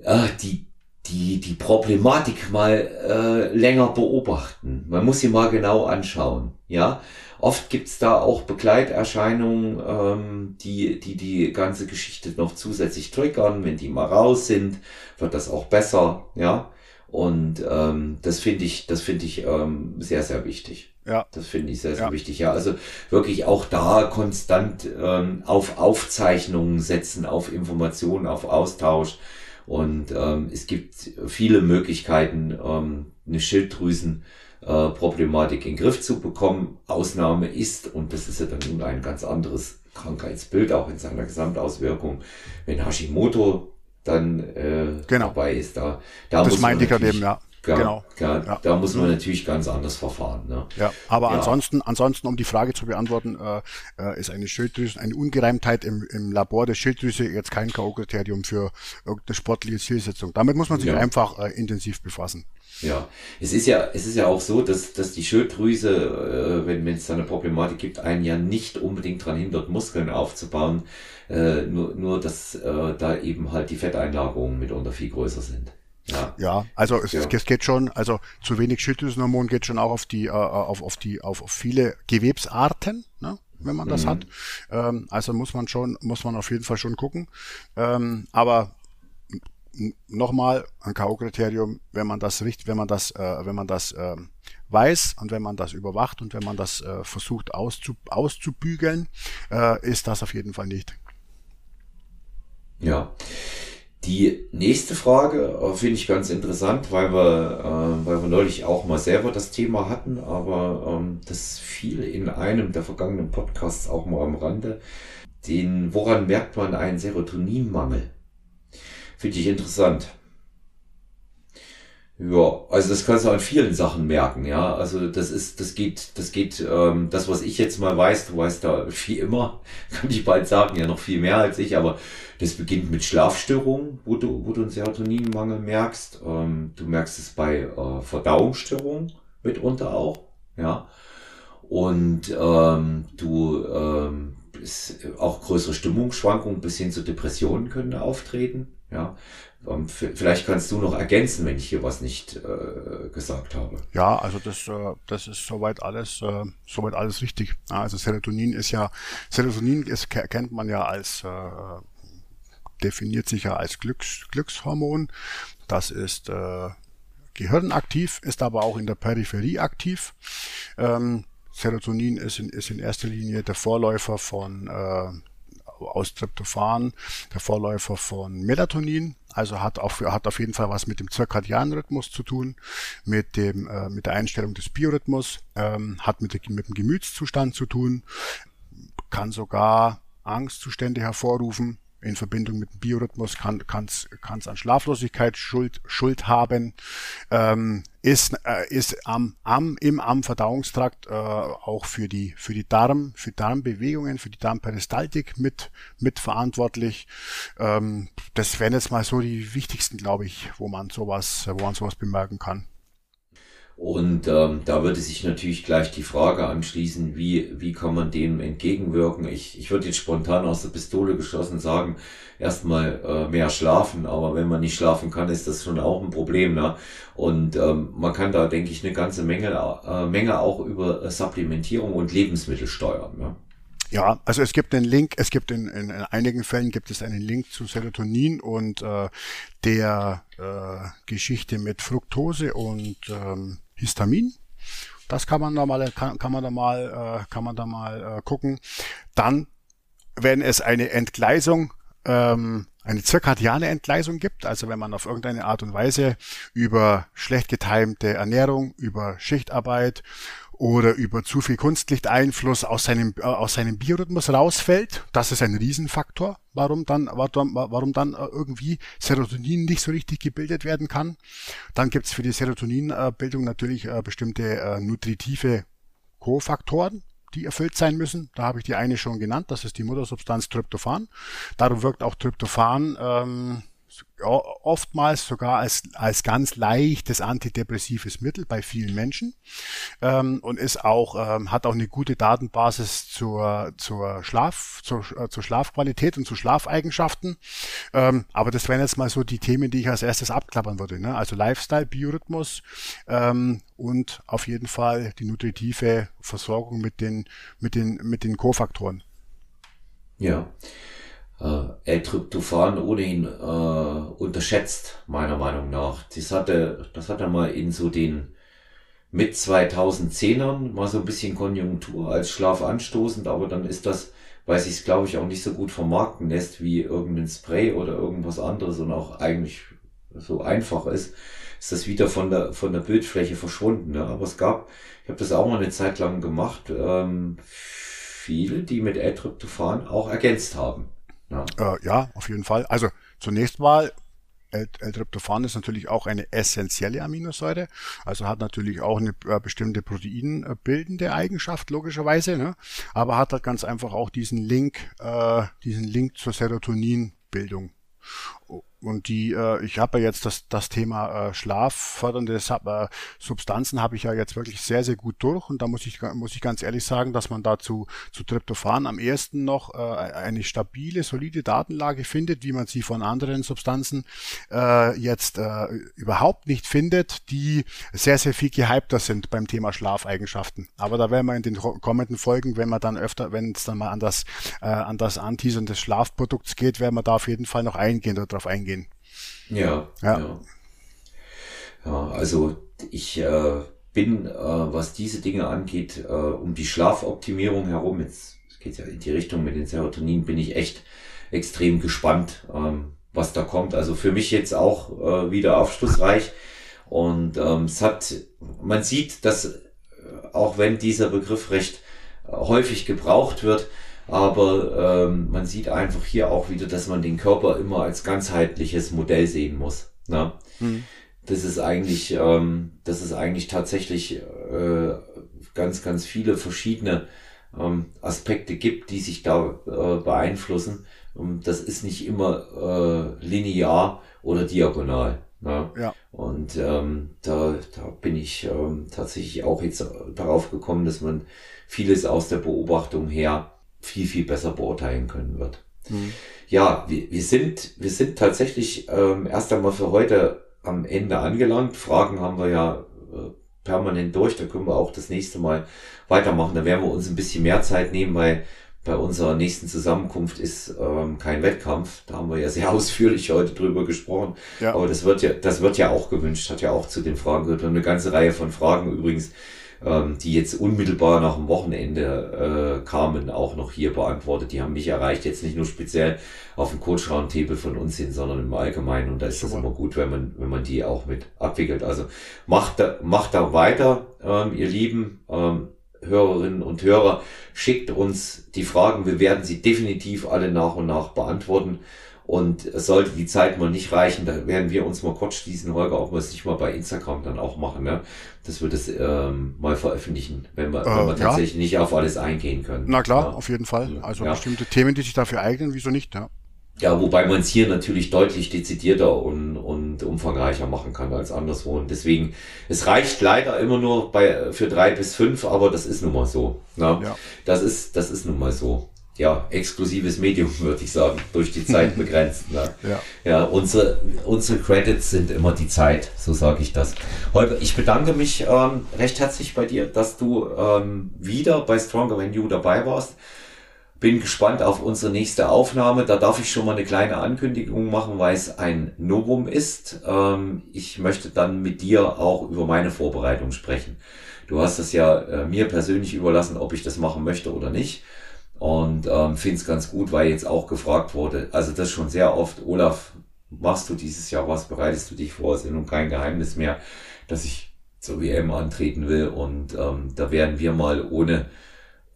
äh, die, die, die Problematik mal äh, länger beobachten. Man muss sie mal genau anschauen. Ja, oft gibt's da auch Begleiterscheinungen, ähm, die, die die ganze Geschichte noch zusätzlich triggern. Wenn die mal raus sind, wird das auch besser. Ja, und ähm, das finde ich, das finde ich ähm, sehr, sehr wichtig. Ja. Das finde ich sehr, sehr ja. wichtig. Ja, also wirklich auch da konstant ähm, auf Aufzeichnungen setzen, auf Informationen, auf Austausch und ähm, es gibt viele Möglichkeiten, ähm, eine Schilddrüsenproblematik äh, in den Griff zu bekommen. Ausnahme ist, und das ist ja dann nun ein ganz anderes Krankheitsbild, auch in seiner Gesamtauswirkung, wenn Hashimoto dann äh, genau. dabei ist. Da, da das meinte ich gerade eben, ja. Ja, genau. Ja, ja. Da muss man natürlich ganz anders verfahren. Ne? Ja, aber ja. ansonsten, ansonsten, um die Frage zu beantworten, äh, äh, ist eine Schilddrüse, eine Ungereimtheit im, im Labor der Schilddrüse jetzt kein K.O.-Kriterium für irgendeine sportliche Zielsetzung. Damit muss man sich einfach äh, intensiv befassen. Ja, es ist ja, es ist ja auch so, dass, dass die Schilddrüse, äh, wenn, wenn es da eine Problematik gibt, einen ja nicht unbedingt daran hindert, Muskeln aufzubauen, äh, nur, nur dass äh, da eben halt die Fetteinlagerungen mitunter viel größer sind. Ja, ja also es, ja. es geht schon, also zu wenig Schilddrüsenhormon geht schon auch auf die, äh, auf, auf die, auf, auf viele Gewebsarten, ne? wenn man das mhm. hat. Ähm, also muss man schon, muss man auf jeden Fall schon gucken. Ähm, aber nochmal ein K.O.-Kriterium, wenn man das richtig, wenn man das, äh, wenn man das äh, weiß und wenn man das überwacht und wenn man das äh, versucht auszu, auszubügeln, äh, ist das auf jeden Fall nicht. Ja. Die nächste Frage äh, finde ich ganz interessant, weil wir, äh, weil wir neulich auch mal selber das Thema hatten, aber ähm, das fiel in einem der vergangenen Podcasts auch mal am Rande. Den, woran merkt man einen Serotoninmangel? Finde ich interessant. Ja, also das kannst du an vielen Sachen merken, ja. Also das ist, das geht, das geht, ähm, das, was ich jetzt mal weiß, du weißt da viel immer, kann ich bald sagen, ja noch viel mehr als ich, aber das beginnt mit Schlafstörungen, wo du, wo du einen Serotoninmangel merkst. Ähm, du merkst es bei äh, Verdauungsstörungen mitunter auch, ja. Und ähm, du ähm, auch größere Stimmungsschwankungen bis hin zu Depressionen können auftreten. Ja, vielleicht kannst du noch ergänzen, wenn ich hier was nicht äh, gesagt habe. Ja, also das, äh, das ist soweit alles, äh, soweit alles richtig. Also Serotonin ist ja, Serotonin ist, kennt man ja als, äh, definiert sich ja als Glücks, Glückshormon. Das ist äh, gehirnaktiv, ist aber auch in der Peripherie aktiv. Ähm, Serotonin ist in, ist in erster Linie der Vorläufer von äh, aus Tryptophan, der Vorläufer von Melatonin, also hat auf, hat auf jeden Fall was mit dem zirkadianen Rhythmus zu tun, mit dem äh, mit der Einstellung des Biorhythmus, ähm, hat mit, mit dem Gemütszustand zu tun, kann sogar Angstzustände hervorrufen, in Verbindung mit dem Biorhythmus kann es kann's an Schlaflosigkeit Schuld, Schuld haben, ähm, ist, äh, ist am, am, im am Verdauungstrakt äh, auch für die, für die Darm, für Darmbewegungen, für die Darmperistaltik mit, mit verantwortlich. Ähm, das wären jetzt mal so die wichtigsten, glaube ich, wo man sowas, wo man sowas bemerken kann. Und ähm, da würde sich natürlich gleich die Frage anschließen, wie, wie kann man dem entgegenwirken? Ich, ich würde jetzt spontan aus der Pistole geschossen sagen, erstmal äh, mehr schlafen, aber wenn man nicht schlafen kann, ist das schon auch ein Problem. Ne? Und ähm, man kann da, denke ich, eine ganze Menge, äh, Menge auch über Supplementierung und Lebensmittel steuern. Ne? Ja, also es gibt einen Link, es gibt in, in, in einigen Fällen gibt es einen Link zu Serotonin und äh, der äh, Geschichte mit Fructose und ähm, Histamin. Das kann man da mal, kann, kann man da mal, äh, kann man da mal äh, gucken. Dann, wenn es eine Entgleisung, ähm, eine zirkadiane Entgleisung gibt, also wenn man auf irgendeine Art und Weise über schlecht getimte Ernährung, über Schichtarbeit oder über zu viel Kunstlichteinfluss aus seinem, äh, aus seinem Biorhythmus rausfällt. Das ist ein Riesenfaktor, warum dann, warum, dann äh, irgendwie Serotonin nicht so richtig gebildet werden kann. Dann gibt's für die Serotoninbildung natürlich äh, bestimmte äh, nutritive Kofaktoren, die erfüllt sein müssen. Da habe ich die eine schon genannt, das ist die Muttersubstanz Tryptophan. Darum wirkt auch Tryptophan ähm, oftmals sogar als, als ganz leichtes antidepressives Mittel bei vielen Menschen ähm, und ist auch, ähm, hat auch eine gute Datenbasis zur, zur Schlaf, zur, äh, zur Schlafqualität und zu Schlafeigenschaften. Ähm, aber das wären jetzt mal so die Themen, die ich als erstes abklappern würde. Ne? Also Lifestyle, Biorhythmus ähm, und auf jeden Fall die nutritive Versorgung mit den, mit den, mit den Kofaktoren. Ja äh, L-Tryptophan ohnehin äh, unterschätzt, meiner Meinung nach. Das hatte, das hat er mal in so den mit 2010ern mal so ein bisschen Konjunktur als Schlaf anstoßend, aber dann ist das, weil sich glaube ich auch nicht so gut vermarkten lässt wie irgendein Spray oder irgendwas anderes und auch eigentlich so einfach ist, ist das wieder von der von der Bildfläche verschwunden. Ne? Aber es gab, ich habe das auch mal eine Zeit lang gemacht, ähm, viele, die mit L-Tryptophan auch ergänzt haben. Ja. Äh, ja, auf jeden Fall. Also zunächst mal L-Tryptophan ist natürlich auch eine essentielle Aminosäure, also hat natürlich auch eine äh, bestimmte proteinbildende Eigenschaft logischerweise, ne? aber hat halt ganz einfach auch diesen Link, äh, diesen Link zur Serotoninbildung. Und die, äh, ich habe ja jetzt das, das Thema äh, schlaffördernde äh, Substanzen habe ich ja jetzt wirklich sehr, sehr gut durch. Und da muss ich, muss ich ganz ehrlich sagen, dass man dazu zu Tryptophan am ersten noch äh, eine stabile, solide Datenlage findet, wie man sie von anderen Substanzen äh, jetzt äh, überhaupt nicht findet, die sehr, sehr viel gehypter sind beim Thema Schlafeigenschaften. Aber da werden wir in den kommenden Folgen, wenn man dann öfter, wenn es dann mal an das, äh, an das Anteasern des Schlafprodukts geht, werden wir da auf jeden Fall noch eingehen oder darauf eingehen. Ja, ja. Ja, ja also ich äh, bin, äh, was diese Dinge angeht, äh, um die Schlafoptimierung herum, jetzt geht ja in die Richtung mit den Serotonin, bin ich echt extrem gespannt, ähm, was da kommt. Also für mich jetzt auch äh, wieder aufschlussreich. Und ähm, es hat, man sieht, dass äh, auch wenn dieser Begriff recht häufig gebraucht wird, aber ähm, man sieht einfach hier auch wieder, dass man den Körper immer als ganzheitliches Modell sehen muss. Ne? Mhm. Das ist eigentlich, ähm, das ist eigentlich tatsächlich äh, ganz, ganz viele verschiedene ähm, Aspekte gibt, die sich da äh, beeinflussen. Und das ist nicht immer äh, linear oder diagonal. Ne? Ja. Und ähm, da, da bin ich ähm, tatsächlich auch jetzt darauf gekommen, dass man vieles aus der Beobachtung her viel, viel besser beurteilen können wird. Mhm. Ja, wir, wir, sind, wir sind tatsächlich ähm, erst einmal für heute am Ende angelangt. Fragen haben wir ja äh, permanent durch, da können wir auch das nächste Mal weitermachen. Da werden wir uns ein bisschen mehr Zeit nehmen, weil bei unserer nächsten Zusammenkunft ist ähm, kein Wettkampf. Da haben wir ja sehr ausführlich heute drüber gesprochen. Ja. Aber das wird ja, das wird ja auch gewünscht, hat ja auch zu den Fragen gehört. Wir haben eine ganze Reihe von Fragen übrigens ähm, die jetzt unmittelbar nach dem Wochenende äh, kamen, auch noch hier beantwortet. Die haben mich erreicht, jetzt nicht nur speziell auf dem Coach Roundtable von uns hin, sondern im Allgemeinen. Und da ist es immer gut, wenn man, wenn man die auch mit abwickelt. Also macht da, macht da weiter, ähm, ihr Lieben. Ähm, Hörerinnen und Hörer, schickt uns die Fragen. Wir werden sie definitiv alle nach und nach beantworten. Und sollte die Zeit mal nicht reichen, da werden wir uns mal kurz schließen, Holger, ob wir es nicht mal bei Instagram dann auch machen, ne? dass wir das ähm, mal veröffentlichen, wenn wir, äh, wenn wir tatsächlich ja. nicht auf alles eingehen können. Na klar, ja. auf jeden Fall. Also ja. bestimmte Themen, die sich dafür eignen, wieso nicht, ja. Ja, wobei man es hier natürlich deutlich dezidierter und, und umfangreicher machen kann als anderswo. Und deswegen, es reicht leider immer nur bei, für drei bis fünf, aber das ist nun mal so. Ne? Ja. Das ist, das ist nun mal so ja, exklusives Medium, würde ich sagen, durch die Zeit begrenzt. Ne? Ja, ja unsere, unsere Credits sind immer die Zeit, so sage ich das. Holger, ich bedanke mich ähm, recht herzlich bei dir, dass du ähm, wieder bei Stronger Than You dabei warst. Bin gespannt auf unsere nächste Aufnahme. Da darf ich schon mal eine kleine Ankündigung machen, weil es ein Novum ist. Ähm, ich möchte dann mit dir auch über meine Vorbereitung sprechen. Du hast es ja äh, mir persönlich überlassen, ob ich das machen möchte oder nicht. Und ähm, finde es ganz gut, weil jetzt auch gefragt wurde, also das schon sehr oft, Olaf, machst du dieses Jahr was, bereitest du dich vor, ist ja nun kein Geheimnis mehr, dass ich zur WM antreten will. Und ähm, da werden wir mal ohne,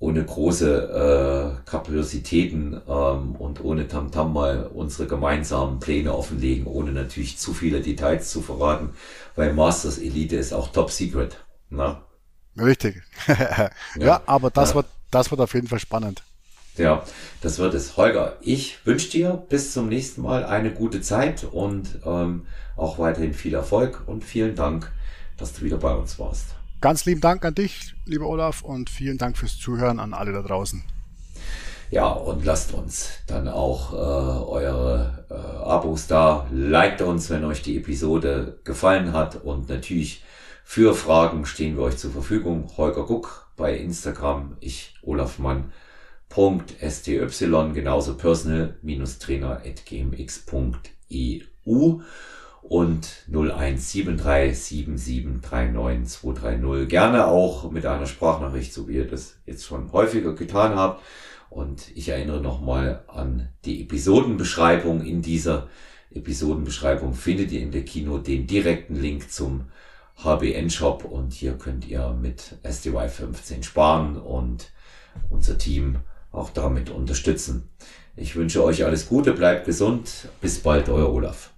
ohne große äh, Kapriositäten ähm, und ohne Tamtam -Tam mal unsere gemeinsamen Pläne offenlegen, ohne natürlich zu viele Details zu verraten, weil Masters Elite ist auch top secret. Na? Richtig. ja, ja, aber das ja. wird das wird auf jeden Fall spannend. Ja, das wird es. Holger, ich wünsche dir bis zum nächsten Mal eine gute Zeit und ähm, auch weiterhin viel Erfolg und vielen Dank, dass du wieder bei uns warst. Ganz lieben Dank an dich, lieber Olaf, und vielen Dank fürs Zuhören an alle da draußen. Ja, und lasst uns dann auch äh, eure äh, Abos da. Liked uns, wenn euch die Episode gefallen hat. Und natürlich für Fragen stehen wir euch zur Verfügung. Holger Guck bei Instagram, ich Olaf Mann .sty, genauso personal-trainer.gmx.eu und 01737739 Gerne auch mit einer Sprachnachricht, so wie ihr das jetzt schon häufiger getan habt. Und ich erinnere nochmal an die Episodenbeschreibung. In dieser Episodenbeschreibung findet ihr in der Kino den direkten Link zum HBN-Shop und hier könnt ihr mit SDY 15 sparen und unser Team auch damit unterstützen. Ich wünsche euch alles Gute, bleibt gesund. Bis bald, euer Olaf.